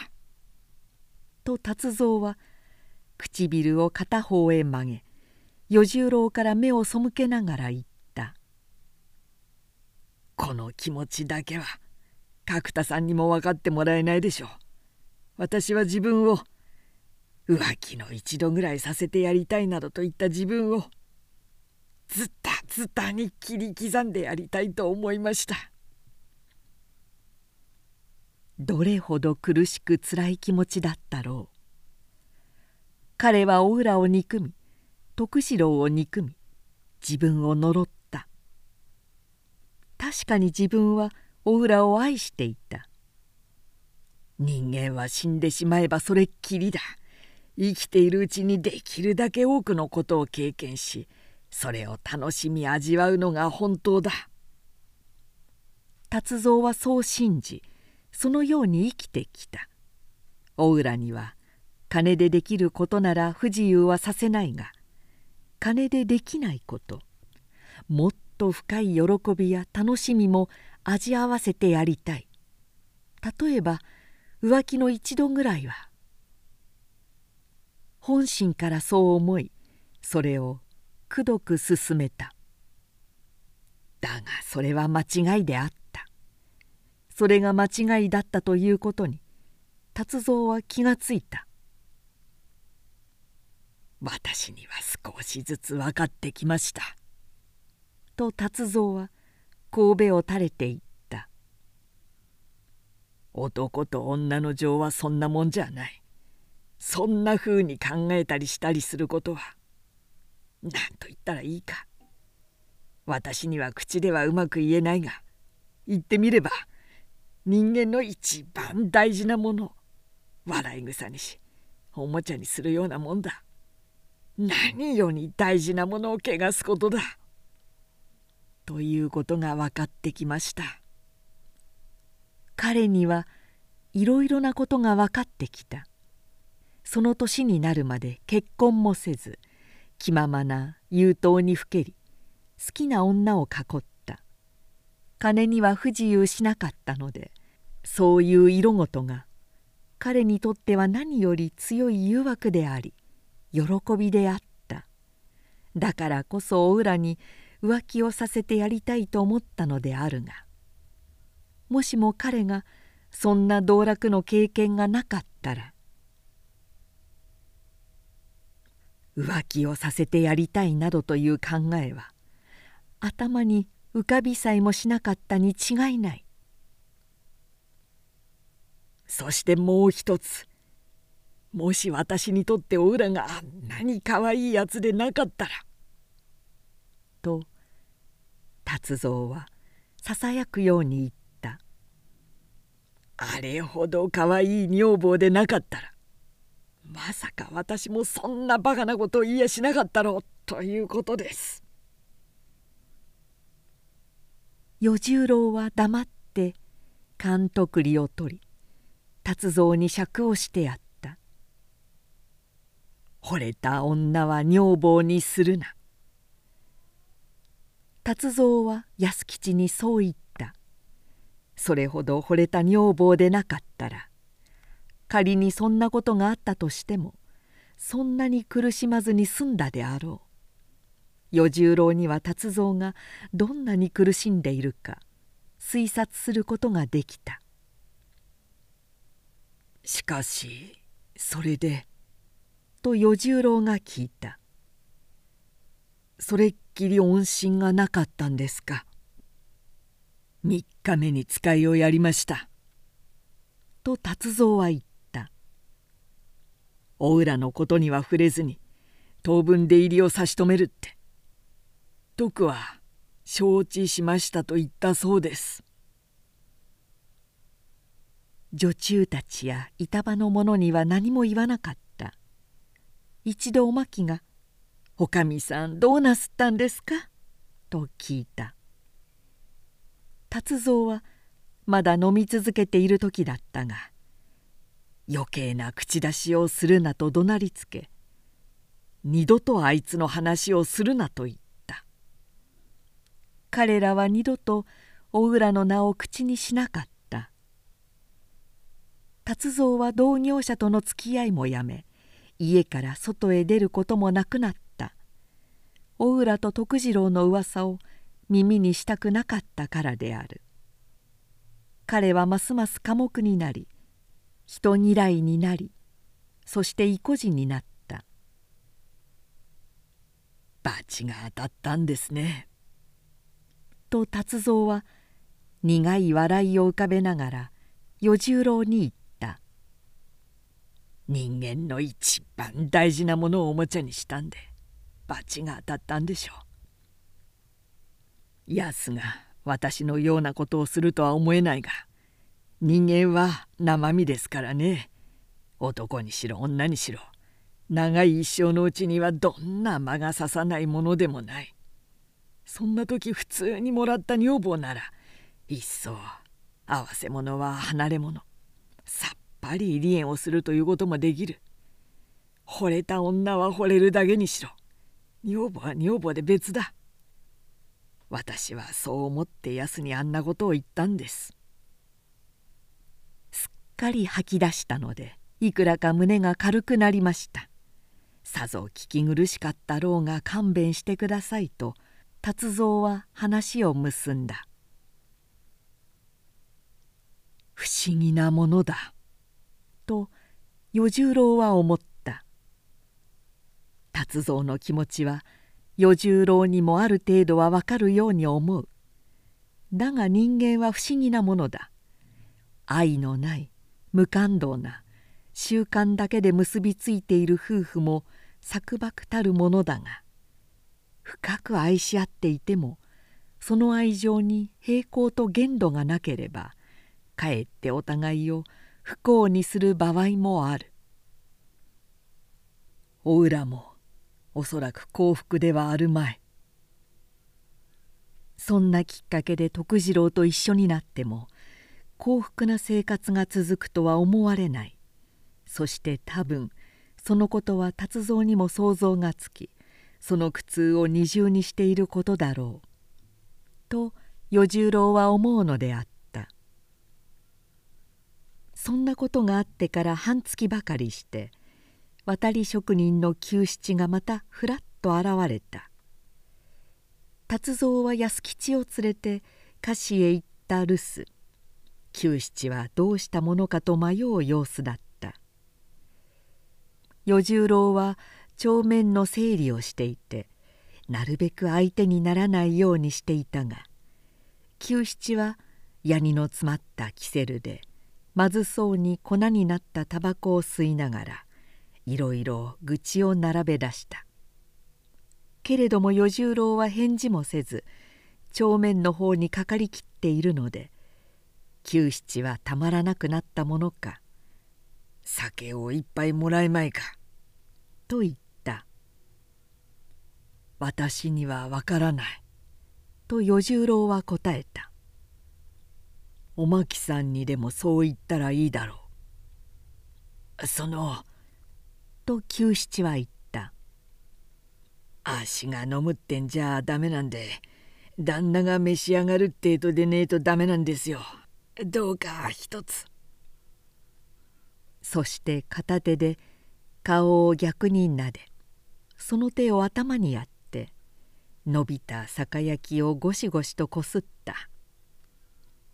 と達蔵は唇を片方へ曲げ与十郎から目を背けながら言った「この気持ちだけは角田さんにも分かってもらえないでしょう。私は自分を浮気の一度ぐらいさせてやりたいなどといった自分をずったずたに切り刻んでやりたいと思いました。どれほど苦しくつらい気持ちだったろう。彼はお浦を憎み徳四郎を憎み自分を呪った。確かに自分はお浦を愛していた。人間は死んでしまえばそれっきりだ。生きているうちにできるだけ多くのことを経験しそれを楽しみ味わうのが本当だ。達蔵はそう信じそのように生きてきた。大浦には金でできることなら不自由はさせないが金でできないこともっと深い喜びや楽しみも味合わせてやりたい。例えば浮気の一度ぐらいは本心からそう思いそれをくどく進めた。だがそれは間違いであった。それが間違いだったということに達蔵は気がついた。私には少しずつ分かってきました。と達蔵は神戸を垂れていった。男と女の情はそんなもんじゃない。そんなふうに考えたりしたりすることは何と言ったらいいか。私には口ではうまく言えないが言ってみれば人間の一番大事なもの。笑い草にしおもちゃにするようなもんだ。何より大事なものを汚すことだ。ということが分かってきました。彼にはいろいろなことが分かってきた。その年になるまで結婚もせず気ままな優等にふけり好きな女を囲っ金には不自由しなかったのでそういう色ごとが彼にとっては何より強い誘惑であり喜びであった。だからこそお浦に浮気をさせてやりたいと思ったのであるがもしも彼がそんな道楽の経験がなかったら浮気をさせてやりたいなどという考えは頭に浮かびさえもしなかったに違いない。そしてもう一つ。もし私にとってお浦があんなにかわいいやつでなかったら」と達蔵はささやくように言った「あれほどかわいい女房でなかったらまさか私もそんなバカなことを言いやしなかったろうということです」。与十郎は黙って監督理を取り達蔵に酌をしてやった「惚れた女は女房にするな」達蔵は安吉にそう言った。それほど惚れた女房でなかったら仮にそんなことがあったとしてもそんなに苦しまずに済んだであろう。与十郎には達蔵がどんなに苦しんでいるか推察することができた。しかしそれでと与十郎が聞いた。それっきり音信がなかったんですか。3日目に使いをやりました」と達蔵は言った「お浦のことには触れずに当分出入りを差し止めるって。徳は承知しましたと言ったそうです」女中たちや板場の者には何も言わなかった。一度おまきが「おかみさんどうなすったんですか?」と聞いた。達蔵はまだ飲み続けている時だったが余計な口出しをするなと怒鳴りつけ二度とあいつの話をするなと言った。彼らは二度とお浦の名を口にしなかった。達蔵は同業者との付き合いもやめ家から外へ出ることもなくなった。大浦と徳次郎の噂を耳にしたくなかったからである。彼はますます寡黙になり人嫌いになりそして意固地になった「罰が当たったんですね」と達蔵は苦い笑いを浮かべながら与十郎に言った「人間の一番大事なものをおもちゃにしたんで罰が当たったんでしょう。やすが私のようなことをするとは思えないが人間は生身ですからね。男にしろ女にしろ。長い一生のうちにはどんな間が刺さないものでもない。そんな時普通にもらった女房なら一層合わせ者は離れ者さっぱり離縁をするということもできる。惚れた女は惚れるだけにしろ。女房は女房で別だ。私はそう思ってやすにあんなことを言ったんです。すっかり吐き出したのでいくらか胸が軽くなりました。さぞ聞き苦しかったろうが勘弁してくださいと達蔵は話を結んだ。不思議なものだと与十郎は思った。達蔵の気持ちは与十郎にもある程度はわかるように思う。だが人間は不思議なものだ。愛のない無感動な習慣だけで結びついている夫婦も錯漠たるものだが深く愛し合っていてもその愛情に平行と限度がなければかえってお互いを不幸にする場合もある。お浦もおそらく幸福ではあるまい。そんなきっかけで徳次郎と一緒になっても幸福な生活が続くとは思われないそして多分そのことは達蔵にも想像がつきその苦痛を二重にしていることだろう。と与十郎は思うのであった。そんなことがあってから半月ばかりして渡り職人の久七がまたふらっと現れた。達蔵は安吉を連れて菓子へ行った留守。久七はどうしたものかと迷う様子だった。与十郎は帳面の整理をしていてなるべく相手にならないようにしていたが久七はヤニの詰まったキセルでまずそうに粉になったタバコを吸いながらいろいろ愚痴を並べ出した。けれども与十郎は返事もせず正面の方にかかりきっているので久七はたまらなくなったものか「酒を一杯もらえまいか」と言っ「私にはわからない」と与十郎は答えた「おまきさんにでもそう言ったらいいだろう」そのと久七は言った「足が飲むってんじゃダメなんで旦那が召し上がるってえとでねえとダメなんですよ。どうか一つ」そして片手で顔を逆になでその手を頭にやって伸びた酒焼きをゴシゴシとこすった。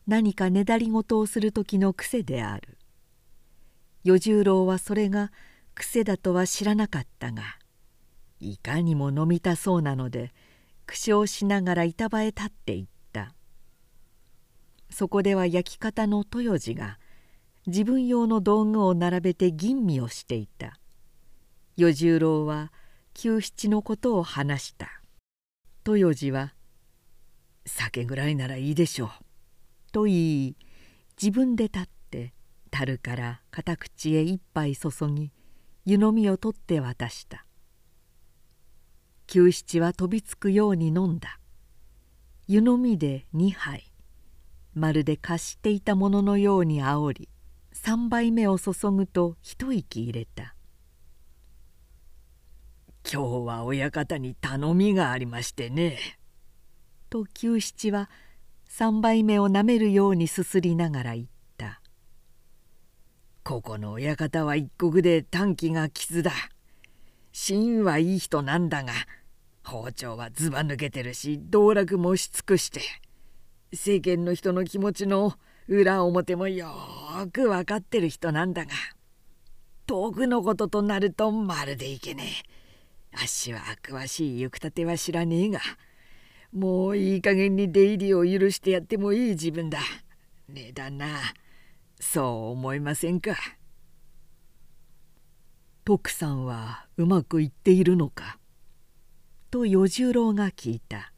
何かねだりごとをする時の癖である。与十郎はそれが癖だとは知らなかったがいかにも飲みたそうなので苦笑しながら板場へ立っていった。そこでは焼き方の豊次が自分用の道具を並べて吟味をしていた。与十郎は久七のことを話した。豊次は「酒ぐらいならいいでしょう」と言い自分で立って樽から片口へ一杯注ぎ湯飲みを取って渡した。久七は飛びつくように飲んだ。湯飲みで2杯。まるで貸していたもののようにあおり3杯目を注ぐと一息入れた「今日は親方に頼みがありましてね」と久七は3杯目をなめるようにすすりながら言った。ここの親方は一国で短気が傷だ。芯はいい人なんだが包丁はずば抜けてるし道楽もし尽くして。世間の人の気持ちの裏表もよく分かってる人なんだが。遠くのこととなるとまるでいけねえ。あっしは詳しい行く立ては知らねえがもういい加減に出入りを許してやってもいい自分だ。ねえ旦那そう思いませんか？徳さんはうまくいっているのか?」と与十郎が聞いた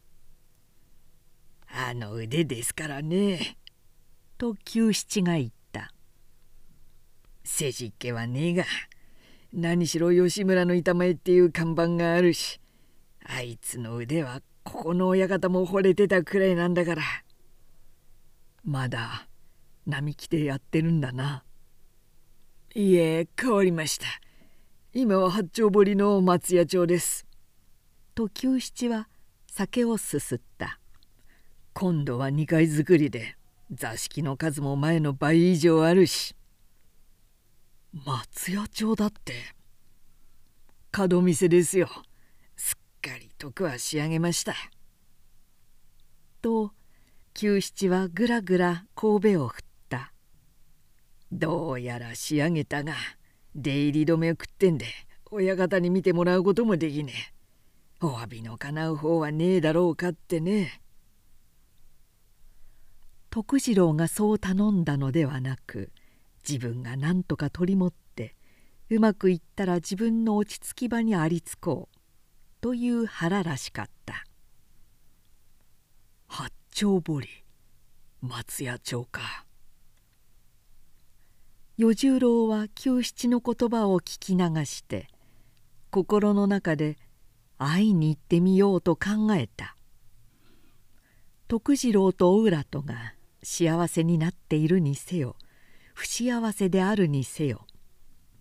「あの腕ですからね」と久七が言った「せじっけはねえが何しろ吉村の板前っていう看板があるしあいつの腕はここの親方も惚れてたくらいなんだからまだ並木でやってるんだな。いえ変わりました。今は八丁堀の松屋町です。と久七は酒をすすった。今度は2階作りで座敷の数も前の倍以上あるし。松屋町だって角店ですよ。すっかり徳は仕上げました。と久七はぐらぐら神戸を振ったどうやら仕上げたが出入り止めを食ってんで親方に見てもらうこともできねえお詫びの叶う方はねえだろうかってね徳次郎がそう頼んだのではなく自分が何とか取り持ってうまくいったら自分の落ち着き場にありつこうという腹らしかった。八丁堀松屋町か。与十郎は久七の言葉を聞き流して心の中で会いに行ってみようと考えた。徳次郎とお浦とが幸せになっているにせよ不幸せであるにせよ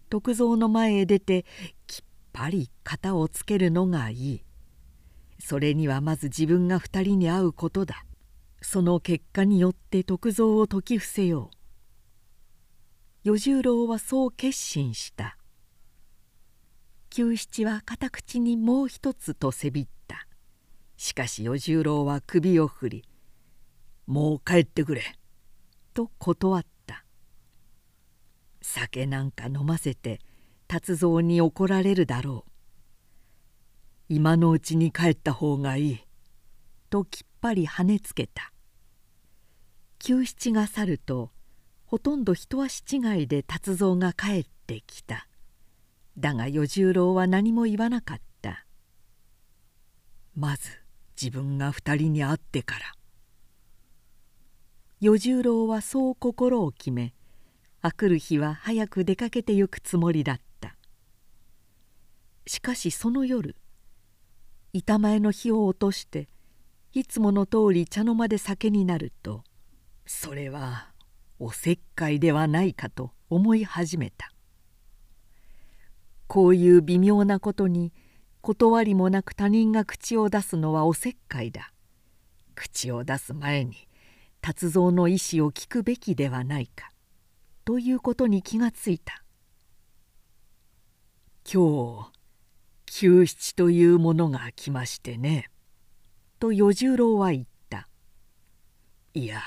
徳蔵の前へ出てきっぱり肩をつけるのがいい。それにはまず自分が二人に会うことだ。その結果によって徳蔵を説き伏せよう。与十郎はそう決心した。久七は片口にもう一つとせびった。しかし与十郎は首を振り「もう帰ってくれ」と断った。酒なんか飲ませて達蔵に怒られるだろう。今のうちに帰った方がいいときっぱり跳ねつけた。久七が去るとほとんど一足違いで達蔵が帰ってきた。だが与十郎は何も言わなかった。まず自分が二人に会ってから。与十郎はそう心を決めあくる日は早く出かけてゆくつもりだった。しかしその夜板前の火を落としていつもの通り茶の間で酒になるとそれはおせっかいではないかと思い始めた。こういう微妙なことに断りもなく他人が口を出すのはおせっかいだ。口を出す前に達蔵の意思を聞くべきではないか。ということに気がついた今日久七というものが来ましてね」と与十郎は言った「いや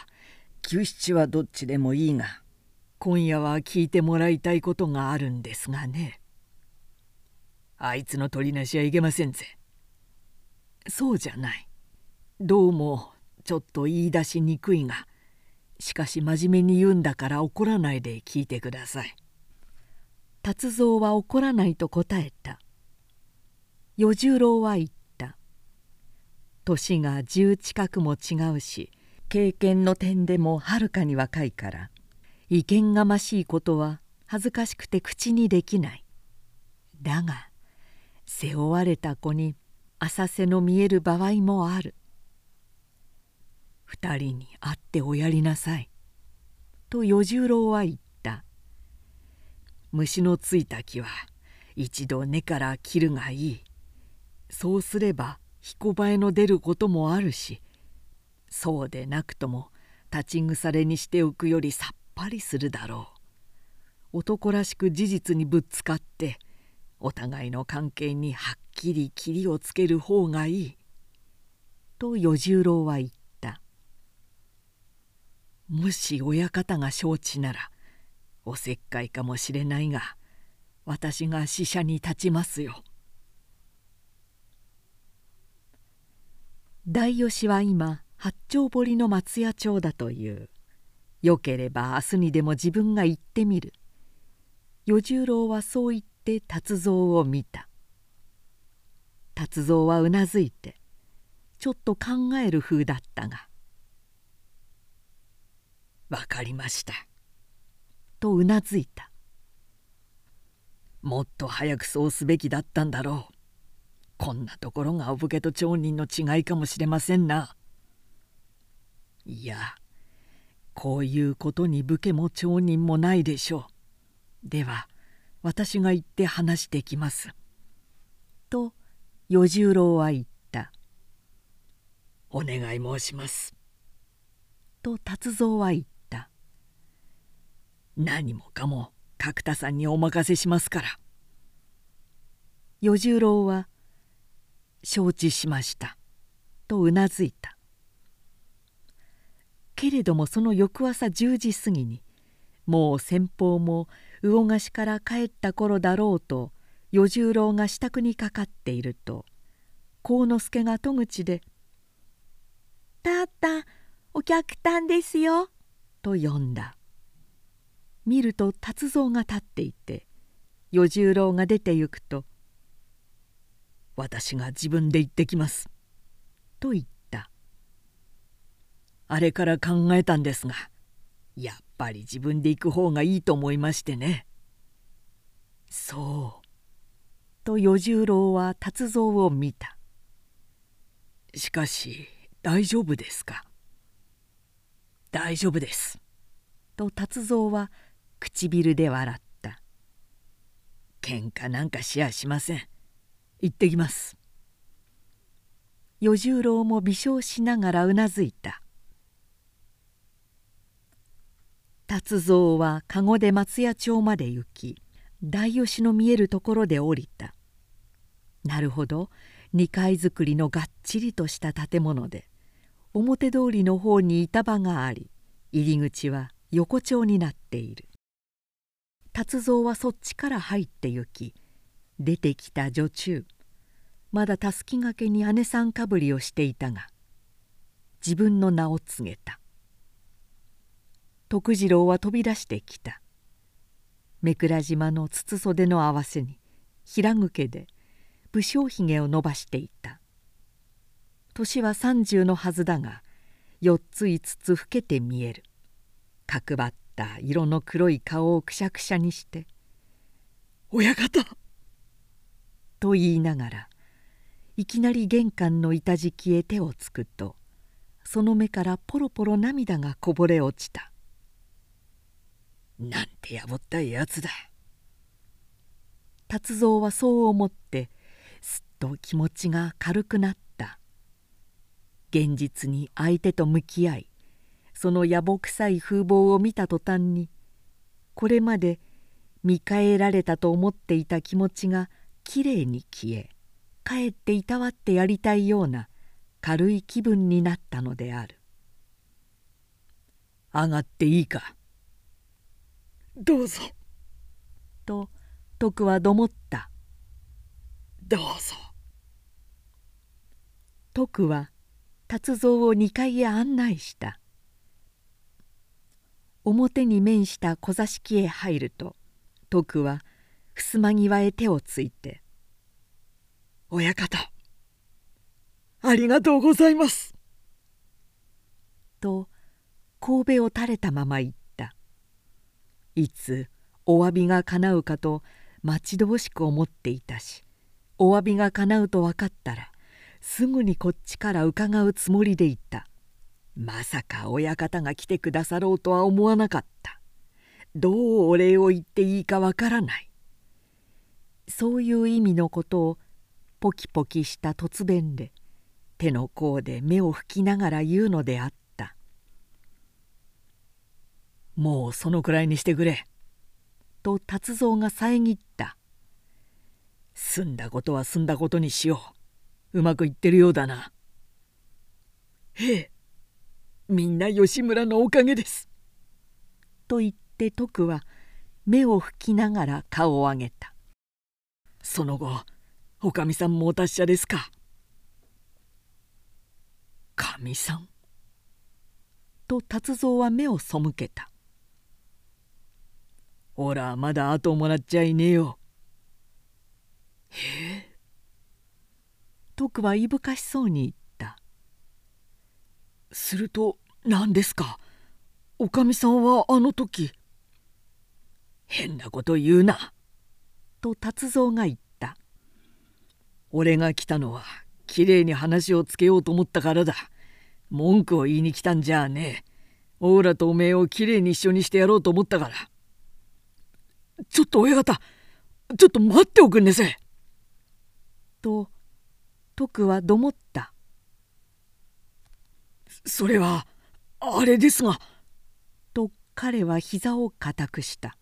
久七はどっちでもいいが今夜は聞いてもらいたいことがあるんですがね」あいつの取りなしはいけませんぜ。そうじゃない。どうもちょっと言い出しにくいがしかし真面目に言うんだから怒らないで聞いてください。達蔵は怒らないと答えた。与十郎は言った「年が十近くも違うし経験の点でもはるかに若いから威厳がましいことは恥ずかしくて口にできない」だが背負われた子に浅瀬の見える場合もある二人に会っておやりなさい」と与十郎は言った「虫のついた木は一度根から切るがいい。そうすれば彦映えの出ることもあるしそうでなくとも立ち腐れにしておくよりさっぱりするだろう。男らしく事実にぶつかってお互いの関係にはっきり切りをつける方がいい」と与十郎は言った「もし親方が承知ならおせっかいかもしれないが私が死者に立ちますよ」。大吉は今八丁堀の松屋町だという。よければ明日にでも自分が行ってみる。与十郎はそう言って達蔵を見た。達蔵はうなずいてちょっと考える風だったが「分かりました」とうなずいた。もっと早くそうすべきだったんだろう。こんなところがお武家と町人の違いかもしれませんな。いやこういうことに武家も町人もないでしょう。では私が行って話してきます」と与十郎は言った「お願い申します」と達蔵は言った「何もかも角田さんにお任せしますから」与十郎は「承知しました」とうなずいた。けれどもその翌朝10時過ぎにもう先方も魚河岸から帰った頃だろうと与十郎が支度にかかっていると幸之助が戸口で「たったお客たんですよ」と呼んだ。見ると達蔵が立っていて与十郎が出て行くと「私が自分で行ってきます」と言ったあれから考えたんですがやっぱり自分で行く方がいいと思いましてね。そう。と与十郎は達蔵を見た。しかし大丈夫ですか？大丈夫です。と達蔵は唇で笑った。喧嘩なんかしやしません。行ってきます。与十郎も微笑しながらうなずいた。達蔵は籠で松屋町まで行き大吉の見えるところで降りたなるほど2階造りのがっちりとした建物で表通りの方に板場があり入り口は横丁になっている達蔵はそっちから入って行き出てきた女中まだたすきがけに姉さんかぶりをしていたが自分の名を告げた。徳次郎は飛び出してきた。目倉島の筒袖の合わせに平ぐけで武将ひげを伸ばしていた。年は30のはずだが4つ5つ老けて見える。角張った色の黒い顔をくしゃくしゃにして「親方!」と言いながらいきなり玄関の板敷きへ手をつくとその目からポロポロ涙がこぼれ落ちた「なんてやぼったいやつだ」達蔵はそう思ってすっと気持ちが軽くなった。現実に相手と向き合いその野暮臭い風貌を見た途端にこれまで見返られたと思っていた気持ちがきれいに消えかえっていたわってやりたいような軽い気分になったのである。上がっていいか。どうぞ。と徳はどもった。どうぞ。徳は達蔵を2階へ案内した表に面した小座敷へ入ると徳は襖際へ手をついて「親方ありがとうございます」と神戸を垂れたまま言った。いつお詫びが叶うかと待ち遠しく思っていたしお詫びが叶うと分かったらすぐにこっちから伺うつもりでいた。まさか親方が来てくださろうとは思わなかった。どうお礼を言っていいかわからない。そういう意味のことをポキポキした突弁で手の甲で目を拭きながら言うのであった「もうそのくらいにしてくれ」と達蔵が遮った「済んだことは済んだことにしよう」うまくいってるようだな。ええ、みんな吉村のおかげです。と言って徳は目を拭きながら顔を上げた。その後おかみさんもお達者ですか？かみさんと達蔵は目を背けた。ほらまだ後をもらっちゃいねえよ。へえ徳はいぶかしそうに言っ「すると何ですか？おかみさんはあの時」「変なこと言うな」と達蔵が言った「俺が来たのはきれいに話をつけようと思ったからだ。文句を言いに来たんじゃねえ。オーラとおめえをきれいに一緒にしてやろうと思ったから」ちょっと親方ちょっと待っておくんねせ。と徳はどもった「それはあれですが」と彼は膝を固くした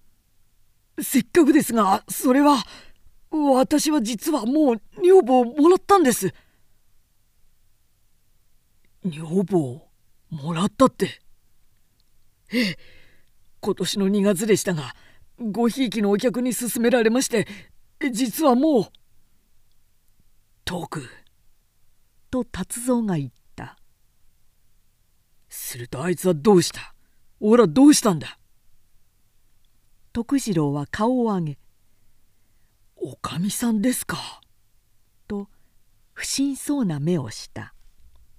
「せっかくですがそれは私は実はもう女房をもらったんです」女房もらったって。ええ今年の2月でしたがごひいきのお客に勧められまして実はもう。遠く。と達蔵が言った。するとあいつはどうした？おらどうしたんだ？徳次郎は顔を上げ「おかみさんですか」と不審そうな目をした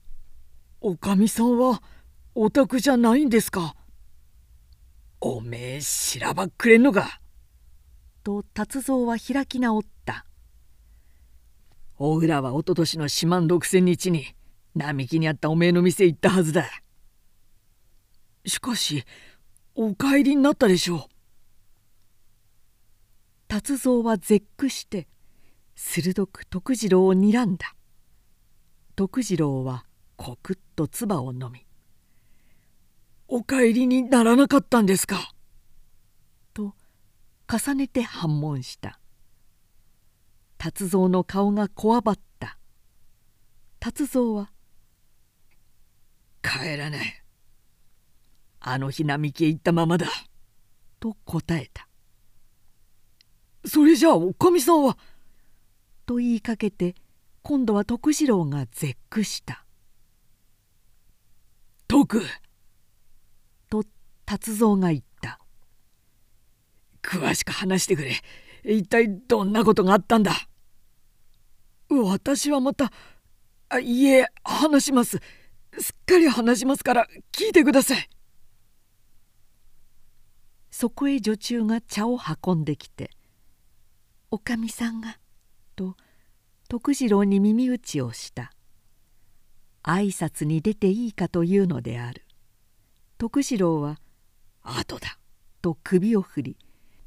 「おかみさんはお宅じゃないんですか?」おめえしらばっくれんのか？と達蔵は開き直った。大浦はおととしの四万六千日に並木にあったおめえの店行ったはずだしかしお帰りになったでしょう。達蔵は絶句して鋭く徳次郎を睨んだ。徳次郎はコクッと唾を飲み「お帰りにならなかったんですか?」と重ねて反問した。達蔵の顔がこわばった。達蔵は「帰らない。あの日並木へ行ったままだ」と答えた「それじゃあおかみさんは」と言いかけて今度は徳次郎が絶句した「徳」と達蔵が言った「詳しく話してくれ。一体どんなことがあったんだ？私はまたあいえ話します。すっかり話しますから聞いてください。そこへ女中が茶を運んできて「おかみさんが」と徳次郎に耳打ちをした。挨拶に出ていいかというのである。徳次郎は「後だ」と首を振り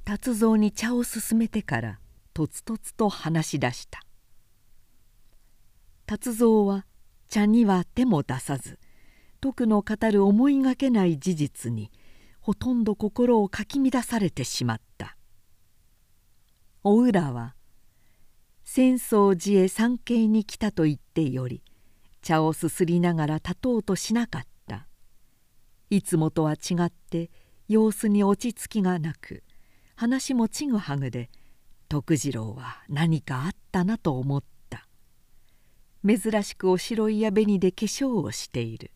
達蔵に茶を勧めてからとつとつと話し出した。達蔵は茶には手も出さず徳の語る思いがけない事実にほとんど心をかき乱されてしまった。お浦は浅草寺へ参詣に来たと言ってより茶をすすりながら立とうとしなかった。いつもとは違って様子に落ち着きがなく話もちぐはぐで徳次郎は何かあったなと思った。珍しくおしろいや紅で化粧をしている。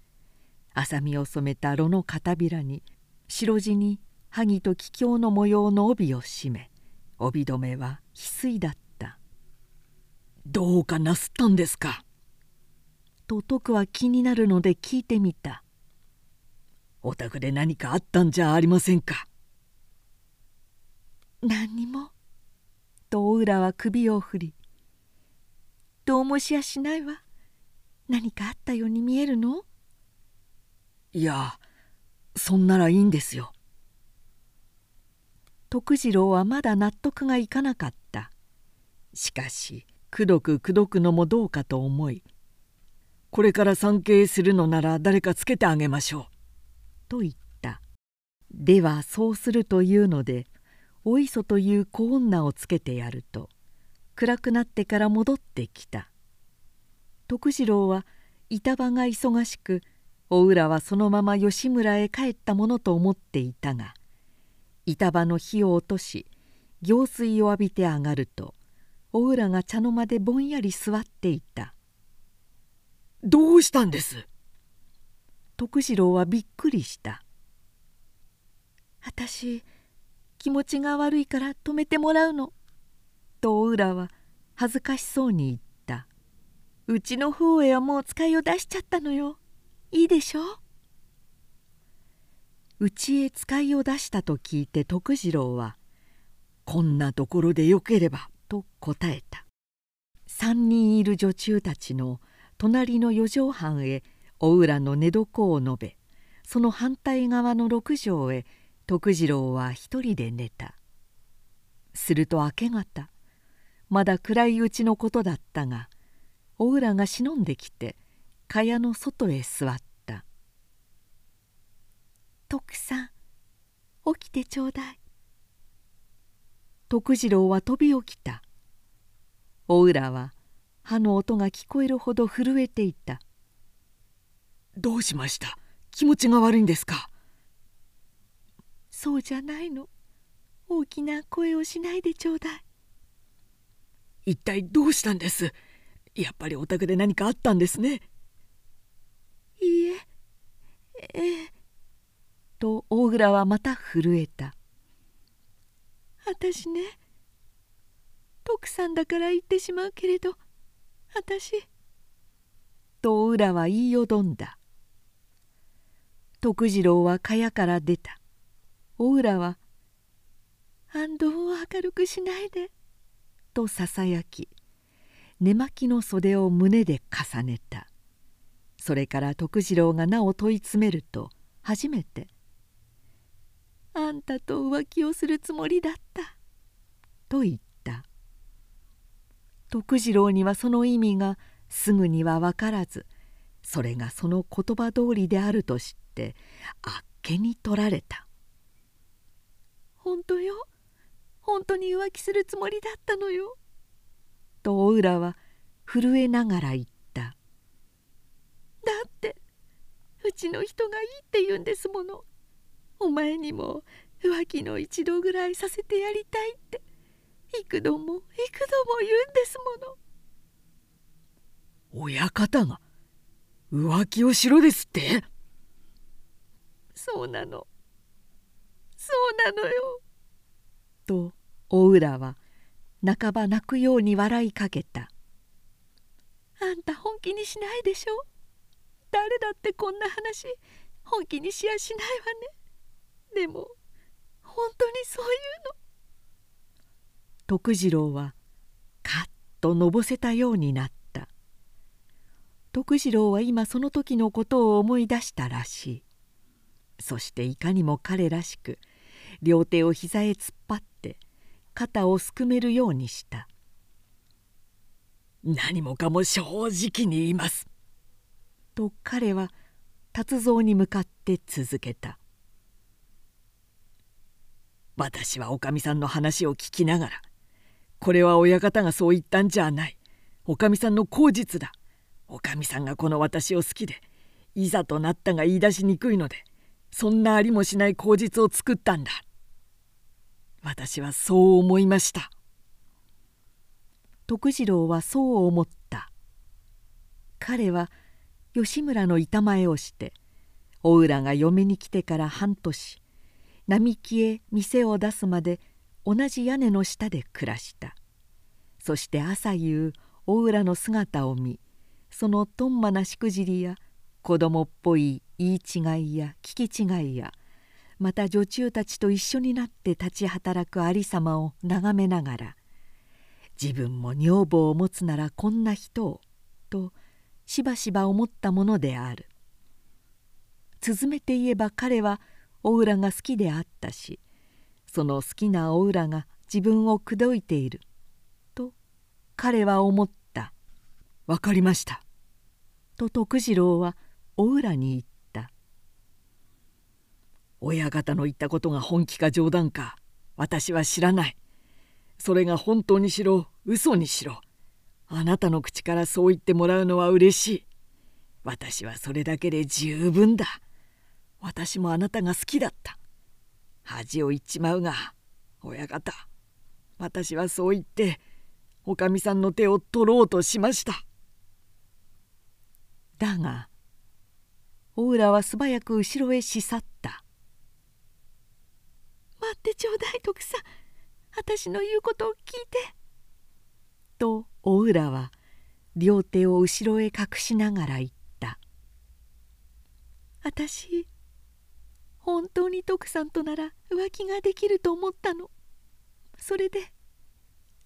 浅みを染めた炉の片びらに白地に萩と桔梗の模様の帯を締め帯留めは翡翠だった「どうかなすったんですか?」と徳は気になるので聞いてみた「お宅で何かあったんじゃありませんか?」何にも」とお浦は首を振り「どうもしやしないわ何かあったように見えるの?」いやそんならいいんですよ。徳次郎はまだ納得がいかなかった。しかしくどくくどくのもどうかと思い「これから参詣するのなら誰かつけてあげましょう」と言った。ではそうするというのでお磯という小女をつけてやると暗くなってから戻ってきた。徳次郎は板場が忙しくお浦はそのまま吉村へ帰ったものと思っていたが板場の火を落とし行水を浴びて上がるとお浦が茶の間でぼんやり座っていた「どうしたんです?」徳次郎はびっくりした「私気持ちが悪いから止めてもらうの」とお浦は恥ずかしそうに言った「うちの方へはもう使いを出しちゃったのよいいでしょ？うちへ使いを出したと聞いて徳次郎は「こんなところでよければ」と答えた。3人いる女中たちの隣の四畳半へお浦の寝床を述べその反対側の六畳へ徳次郎は一人で寝た。すると明け方まだ暗いうちのことだったがお浦が忍んできて蚊帳の外へ座った「徳さん起きてちょうだい」徳次郎は飛び起きた。お浦は歯の音が聞こえるほど震えていた「どうしました？気持ちが悪いんですか?」そうじゃないの。大きな声をしないでちょうだい一体どうしたんですやっぱりお宅で何かあったんですねいいえ。えと大倉はまた震えた。私ね徳さんだから言ってしまうけれど私と大浦は言いよどんだ。徳次郎は蚊帳から出た。お浦は「安藤を明るくしないで」とささやき寝巻きの袖を胸で重ねた。それから徳次郎がなお問い詰めると初めて「あんたと浮気をするつもりだった」と言った。徳次郎にはその意味がすぐには分からずそれがその言葉通りであると知ってあっけに取られた。本当よ本当に浮気するつもりだったのよ」とお浦は震えながら言った「だって。うちの人がいいって言うんですもの。お前にも浮気の一度ぐらいさせてやりたいって。幾度も幾度も言うんですもの」親方が浮気をしろですって？そうなの。そうなのよ」とお浦は半ば泣くように笑いかけた「あんた本気にしないでしょ？誰だってこんな話本気にしやしないわね。でも本当にそういうの」徳次郎はカッとのぼせたようになった。徳次郎は今その時のことを思い出したらしい。そしていかにも彼らしく両手を膝へ突っ張って肩をすくめるようにした「何もかも正直に言います」と彼は達蔵に向かって続けた「私はおかみさんの話を聞きながらこれは親方がそう言ったんじゃない。おかみさんの口実だ。おかみさんがこの私を好きでいざとなったが言い出しにくいのでそんなありもしない口実を作ったんだ。私はそう思いました。徳次郎はそう思った。彼は吉村の板前をしてお浦が嫁に来てから半年並木へ店を出すまで同じ屋根の下で暮らした。そして朝夕大浦の姿を見そのとんまなしくじりや子供っぽい言い違いや聞き違いやまた女中たちと一緒になって立ち働くありさまを眺めながら自分も女房を持つならこんな人をとしばしば思ったものである。続めて言えば彼はお浦が好きであったしその好きなお浦が自分を口説いている。と彼は思った「分かりました」と徳次郎はお浦に言った「親方の言ったことが本気か冗談か私は知らない。それが本当にしろ嘘にしろ。あなたの口からそう言ってもらうのは嬉しい。私はそれだけで十分だ。私もあなたが好きだった。恥を言っちまうが親方。私はそう言っておかみさんの手を取ろうとしました。だが大浦は素早く後ろへし去った「待ってちょうだい徳さん。私の言うことを聞いて」と大浦は両手を後ろへ隠しながら言った「私本当に徳さんとなら浮気ができると思ったの。それで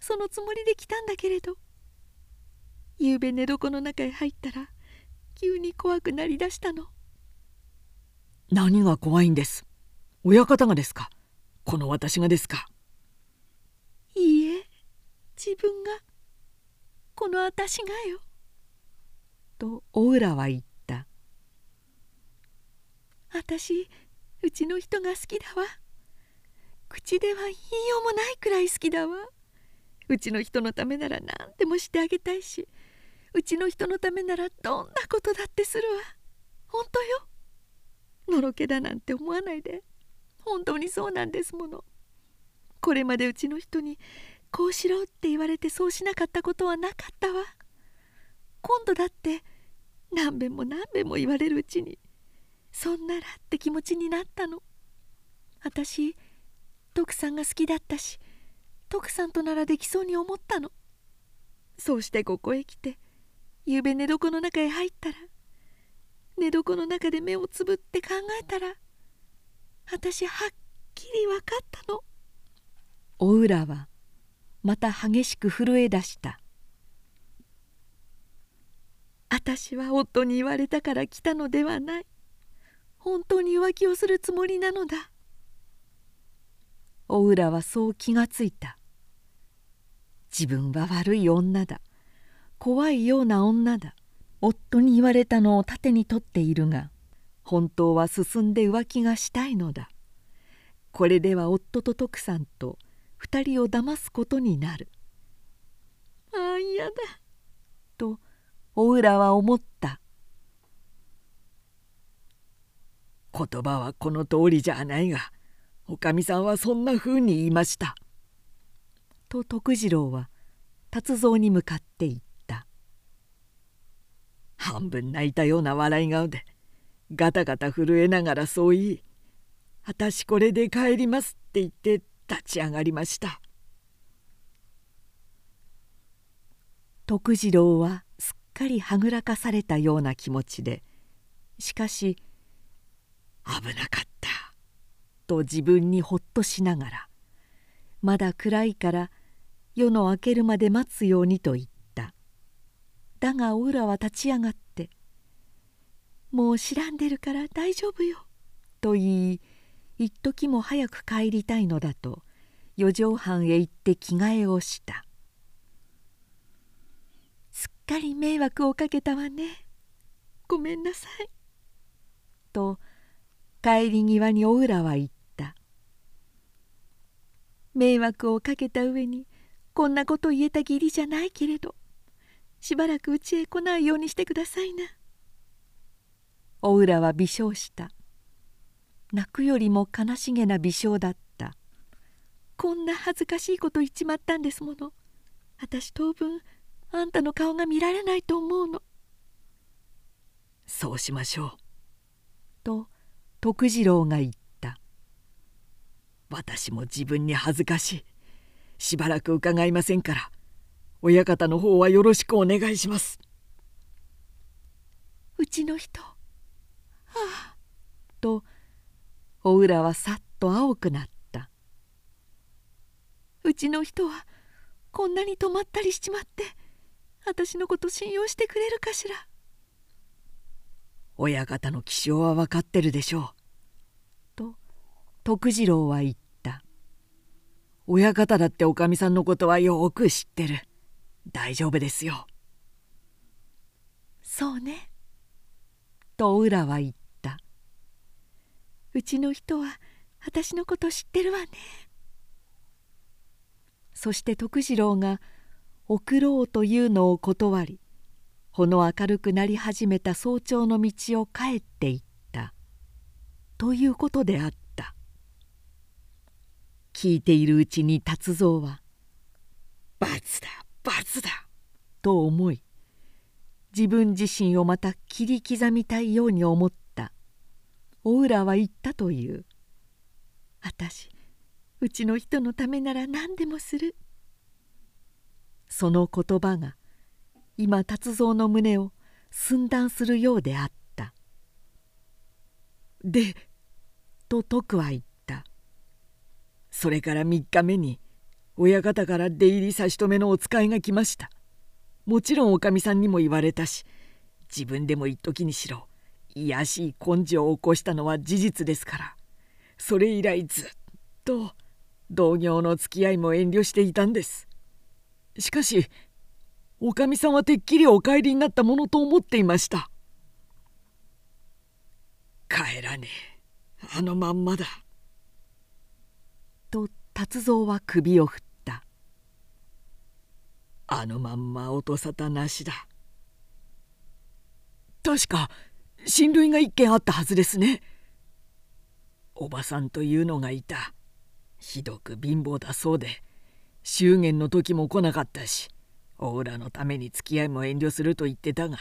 そのつもりで来たんだけれど。ゆうべ寝床の中へ入ったら急に怖くなりだしたの。何が怖いんです？親方がですか？この私がですか？いいえ自分がこの私がよ」と大浦は言った「私うちの人が好きだわ。口では言いようもないくらい好きだわ。うちの人のためなら何でもしてあげたいしうちの人のためならどんなことだってするわ。本当よ。のろけだなんて思わないで。本当にそうなんですもの。これまでうちの人にこうしろって言われてそうしなかったことはなかったわ。今度だって何べんも何べんも言われるうちにそんならって気持ちになったの。私徳さんが好きだったし徳さんとならできそうに思ったの。そうしてここへ来てゆうべ寝床の中へ入ったら寝床の中で目をつぶって考えたら私はっきり分かったの。お浦はまた激しく震え出した。私は夫に言われたから来たのではない。本当に浮気をするつもりなのだ。お浦はそう気がついた。自分は悪い女だ。怖いような女だ。夫に言われたのを盾に取っているが本当は進んで浮気がしたいのだ。これでは夫と徳さんと二人を騙すことになる。ああ嫌だ。とお浦は思った。言葉はこの通りじゃないがおかみさんはそんなふうに言いました」と徳次郎は達蔵に向かって言った。半分泣いたような笑い顔でガタガタ震えながらそう言い「私これで帰ります」って言って立ち上がりました。徳次郎はすっかりはぐらかされたような気持ちでしかし「危なかった」と自分にほっとしながらまだ暗いから夜の明けるまで待つようにと言った。だがお浦は立ち上がって「もう知らんでるから大丈夫よ」と言い一時も早く帰りたいのだと四畳半へ行って着替えをした「すっかり迷惑をかけたわね。ごめんなさい」と帰り際にお浦は言った「迷惑をかけた上にこんなこと言えた義理じゃないけれどしばらくうちへ来ないようにしてくださいな」お浦は微笑した。泣くよりも悲しげな微笑だった。こんな恥ずかしいこと言っちまったんですもの。私当分あんたの顔が見られないと思うの。そうしましょう。と徳次郎が言った。私も自分に恥ずかしい。しばらく伺いませんから。親方の方はよろしくお願いします。うちの人。はあ。とお浦はさっと青くなったうちの人はこんなに止まったりしちまって私のこと信用してくれるかしら親方の気性は分かってるでしょう。と徳次郎は言った親方だっておかみさんのことはよく知ってる大丈夫ですよ。そうね。と浦は言ったうちの人は私のこと知ってるわね。そして徳次郎が送ろうというのを断りほの明るくなり始めた早朝の道を帰っていったということであった聞いているうちに達蔵は「罰だ罰だ!」と思い自分自身をまた切り刻みたいように思ったお浦は言ったという「私うちの人のためなら何でもする」その言葉が今達蔵の胸を寸断するようであった「で」と徳は言った。それから3日目に親方から出入り差し止めのお使いが来ました。もちろんおかみさんにも言われたし自分でも一時にしろ。卑しい根性を起こしたのは事実ですから。それ以来ずっと同業の付き合いも遠慮していたんです。しかしおかみさんはてっきりお帰りになったものと思っていました。帰らねえ。あのまんまだ。と達蔵は首を振った。あのまんま音沙汰なしだ。確か親類が一件あったはずですね。おばさんというのがいた。ひどく貧乏だそうで。祝言の時も来なかったしお浦のために付き合いも遠慮すると言ってたが。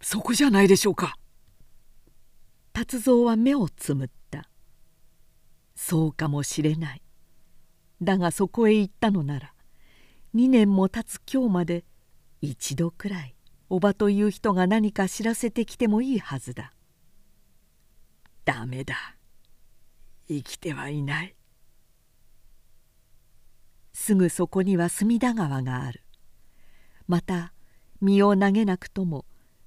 そこじゃないでしょうか。達蔵は目をつむった。そうかもしれない。だがそこへ行ったのなら2年も経つ今日まで一度くらいおばという人が何か知らせてきてもいいはずだ。ダメだ。生きてはいない。すぐそこには隅田川がある。また身を投げなくとも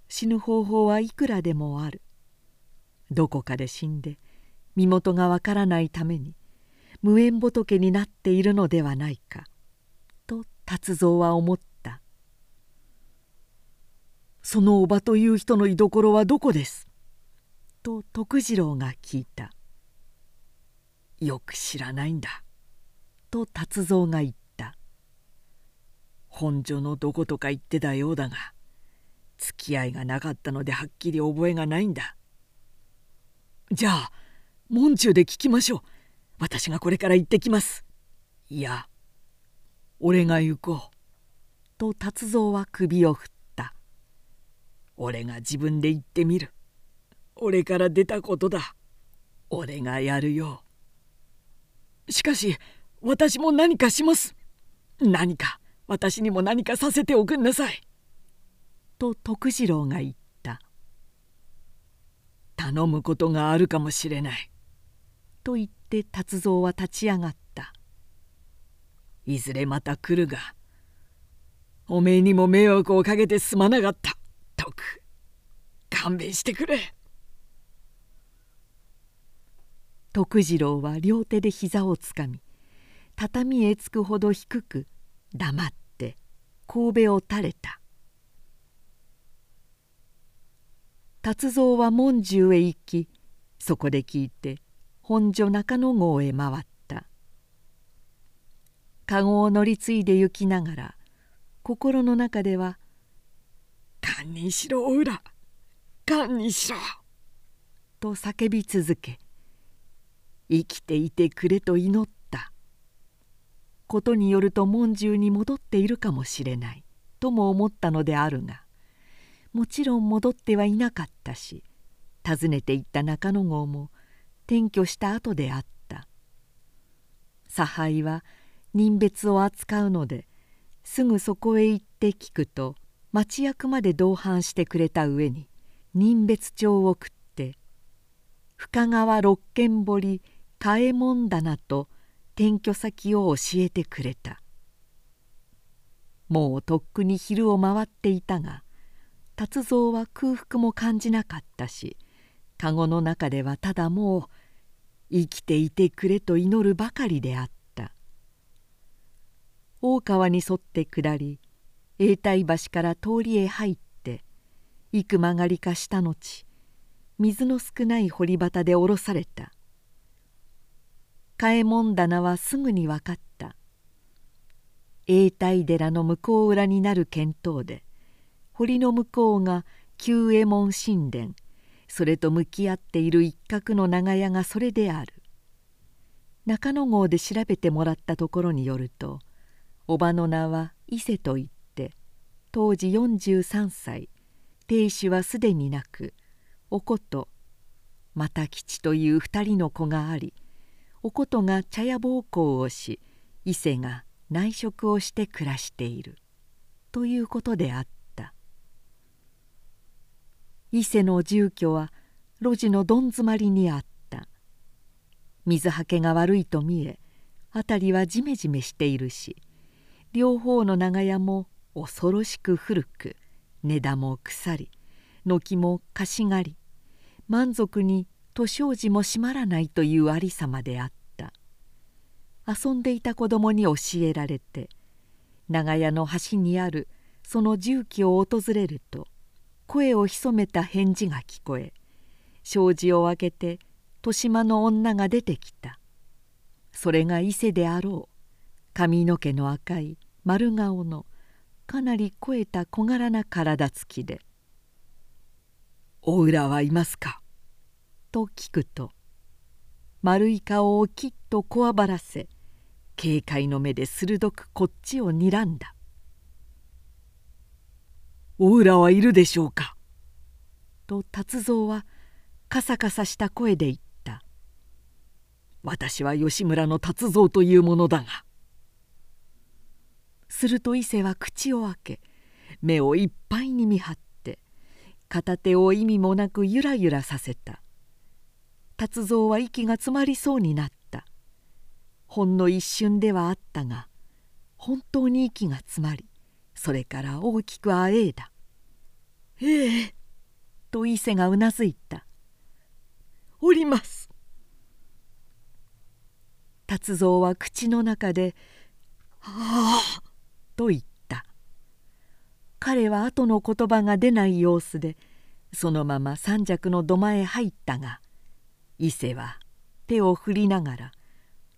死ぬ方法はいくらでもある。どこかで死んで身元がわからないために無縁仏になっているのではないかと達蔵は思った「そのおばという人の居所はどこです?」と徳次郎が聞いた「よく知らないんだ」と達蔵が言った。本所のどことか言ってたようだが付き合いがなかったのではっきり覚えがないんだ。じゃあ門中で聞きましょう。私がこれから行ってきます。いや俺が行こう。と達蔵は首を振った。俺が自分で行ってみる。俺から出たことだ。俺がやるよ。しかし私も何かします。何か私にも何かさせておくんなさい」と徳次郎が言った「頼むことがあるかもしれない」と言って達蔵は立ち上がった「いずれまた来るがおめえにも迷惑をかけてすまなかった。徳勘弁してくれ」徳次郎は両手で膝をつかみ畳へつくほど低く黙って神戸を垂れた。達蔵は門中へ行きそこで聞いて本所中野郷へ回った。籠を乗り継いで行きながら心の中では「堪忍しろお浦堪忍しろ!」と叫び続け生きていてくれと祈った。ことによると門中に戻っているかもしれない。とも思ったのであるがもちろん戻ってはいなかったし訪ねていった中野郷も転居した後であった。差配は人別を扱うのですぐそこへ行って聞くと町役まで同伴してくれた上に人別帳を送って深川六軒堀嘉右衛門棚と転居先を教えてくれた。もうとっくに昼を回っていたが達蔵は空腹も感じなかったし籠の中ではただもう生きていてくれと祈るばかりであった。大川に沿って下り永代橋から通りへ入って幾曲がりかした後水の少ない堀端で降ろされた。嘉右衛門棚はすぐに分かった。永代寺の向こう裏になる見当で堀の向こうが旧右衛門神殿それと向き合っている一角の長屋がそれである。中野郷で調べてもらったところによるとおばの名は伊勢といって当時43歳。亭主はすでになくおこと又吉という二人の子がありおことが茶屋奉公をし伊勢が内職をして暮らしている。ということであった。伊勢の住居は路地のどん詰まりにあった。水はけが悪いと見え辺りはジメジメしているし両方の長屋も恐ろしく古く根田も腐り軒も貸し狩り満足に年王子も閉まらないというありさまであった。遊んでいた子供に教えられて長屋の端にあるその重機を訪れると声を潜めた返事が聞こえ障子を開けて豊島の女が出てきた。それが伊勢であろう髪の毛の赤い丸顔のかなり肥えた小柄な体つきで「お浦はいますか?」と聞くと丸い顔をきっとこわばらせ警戒の目で鋭くこっちをにらんだ「お浦はいるでしょうか?」と達蔵はカサカサした声で言った「私は吉村の達蔵というものだが」すると伊勢は口を開け目をいっぱいに見張って片手を意味もなくゆらゆらさせた。達蔵は息が詰まりそうになった。ほんの一瞬ではあったが本当に息が詰まりそれから大きくあえいだ「ええ」と伊勢がうなずいた「おります」達蔵は口の中で「はあ」と言った。彼は後の言葉が出ない様子でそのまま三尺の土間へ入ったが伊勢は手を振りながら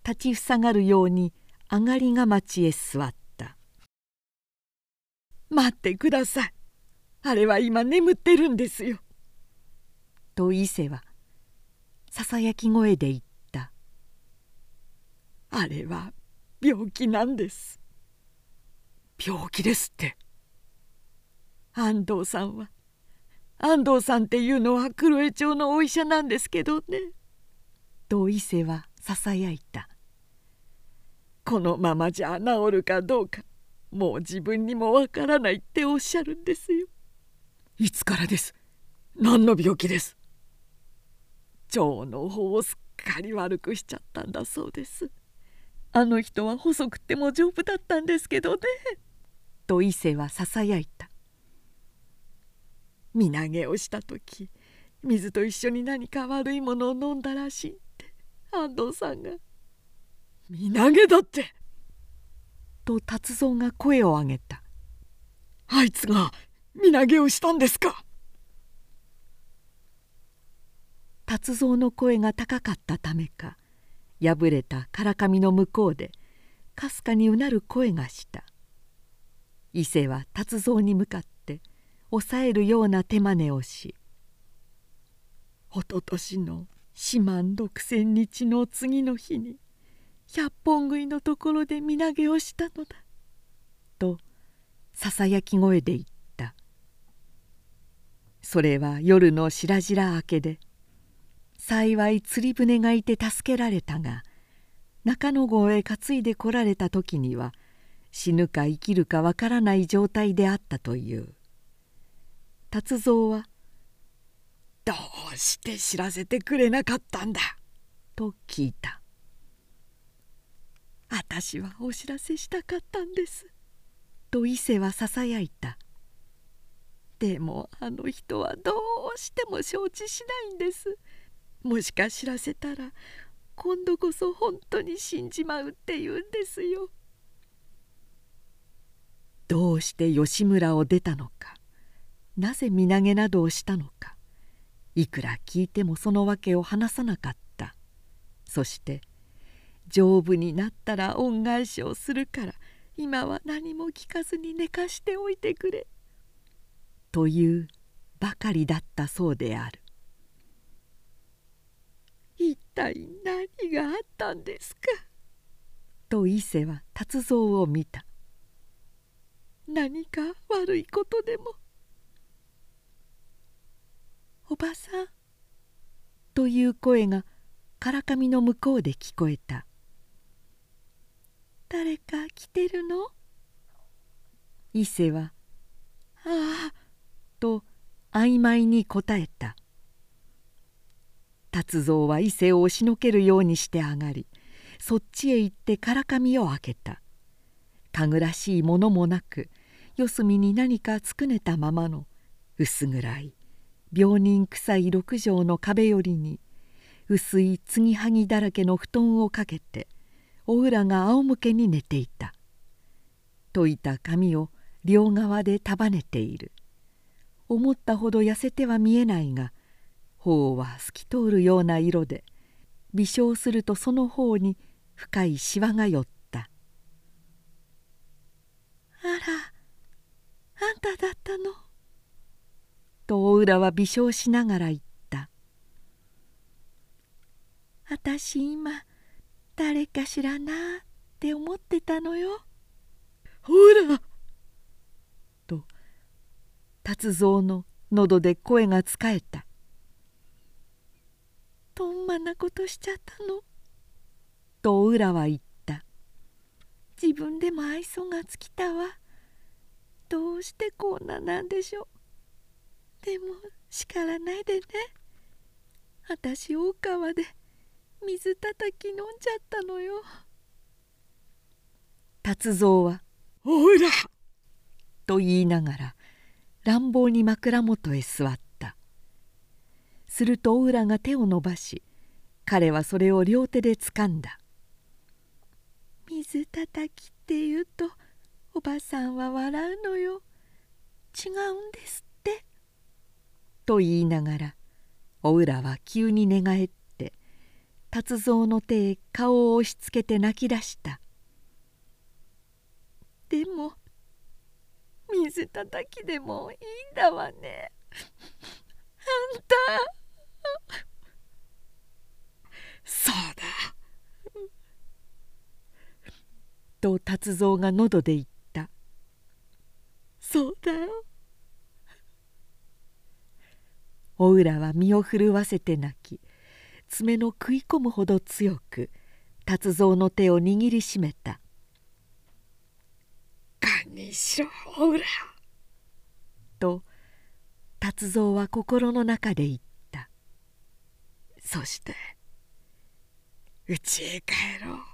立ちふさがるように上がりが町へ座った「待ってください。あれは今眠ってるんですよ」と伊勢はささやき声で言った「あれは病気なんです」病気ですって。安藤さんは。安藤さんっていうのは黒江町のお医者なんですけどね」と伊勢はささやいた「このままじゃ治るかどうかもう自分にもわからないっておっしゃるんですよ。いつからです？何の病気です？腸の方をすっかり悪くしちゃったんだそうです。あの人は細くても丈夫だったんですけどね。と伊勢はささやいた身投げをした時水と一緒に何か悪いものを飲んだらしいって安藤さんが「身投げだって!」と達蔵が声を上げた「あいつが身投げをしたんですか!」達蔵の声が高かったためか破れた唐紙の向こうでかすかにうなる声がした伊勢は達蔵に向かって抑えるような手真似をし「おととしの四万六千日の次の日に百本食いのところで身投げをしたのだ」とささやき声で言った。それは夜の白々明けで「幸い釣り船がいて助けられたが中野郷へ担いで来られた時には死ぬか生きるかわからない状態であったという。達蔵は「どうして知らせてくれなかったんだ?」と聞いた「あたしはお知らせしたかったんです」と伊勢はささやいた。でもあの人はどうしても承知しないんです。もしか知らせたら今度こそ本当に死んじまうって言うんですよ。どうして吉村を出たのかなぜ身投げなどをしたのかいくら聞いてもその訳を話さなかったそして丈夫になったら恩返しをするから今は何も聞かずに寝かしておいてくれ」というばかりだったそうである。一体何があったんですか?」と伊勢は達蔵を見た「何か悪いことでも?」「おばさん」という声がからかみの向こうで聞こえた「誰か来てるの?」伊勢は「ああ」と曖昧に答えた達蔵は伊勢を押しのけるようにして上がりそっちへ行ってからかみを開けたかぐらしいものもなく四隅に何かつくねたままの薄暗い病人臭い六畳の壁寄りに薄い継ぎはぎだらけの布団をかけてお浦が仰向けに寝ていた。溶いた髪を両側で束ねている。思ったほど痩せては見えないが頬は透き通るような色で微笑するとその方に深いしわが寄った「あらあんただったの」と大浦は微笑しながら言った「あたし今誰かしらなって思ってたのよ」ほらと達蔵の喉で声がつかえた。とんまなことしちゃったの」と浦は言った「自分でも愛想が尽きたわどうしてこんななんでしょう。でも叱らないでね。あたし大川で水たたき飲んじゃったのよ」達蔵は「おら!」と言いながら乱暴に枕元へ座った。すると大浦が手を伸ばし彼はそれを両手でつかんだ「水たたきって言うとおばさんは笑うのよ。違うんですって」と言いながらお浦は急に寝返って達蔵の手へ顔を押しつけて泣き出した「でも水たたきでもいいんだわね。あんた」そうだ。と達蔵が喉で言った。そうだよ。お浦は身を震わせて泣き爪の食い込むほど強く達蔵の手を握りしめた「堪にしろおうら」と達蔵は心の中で言った。そして家へ帰ろう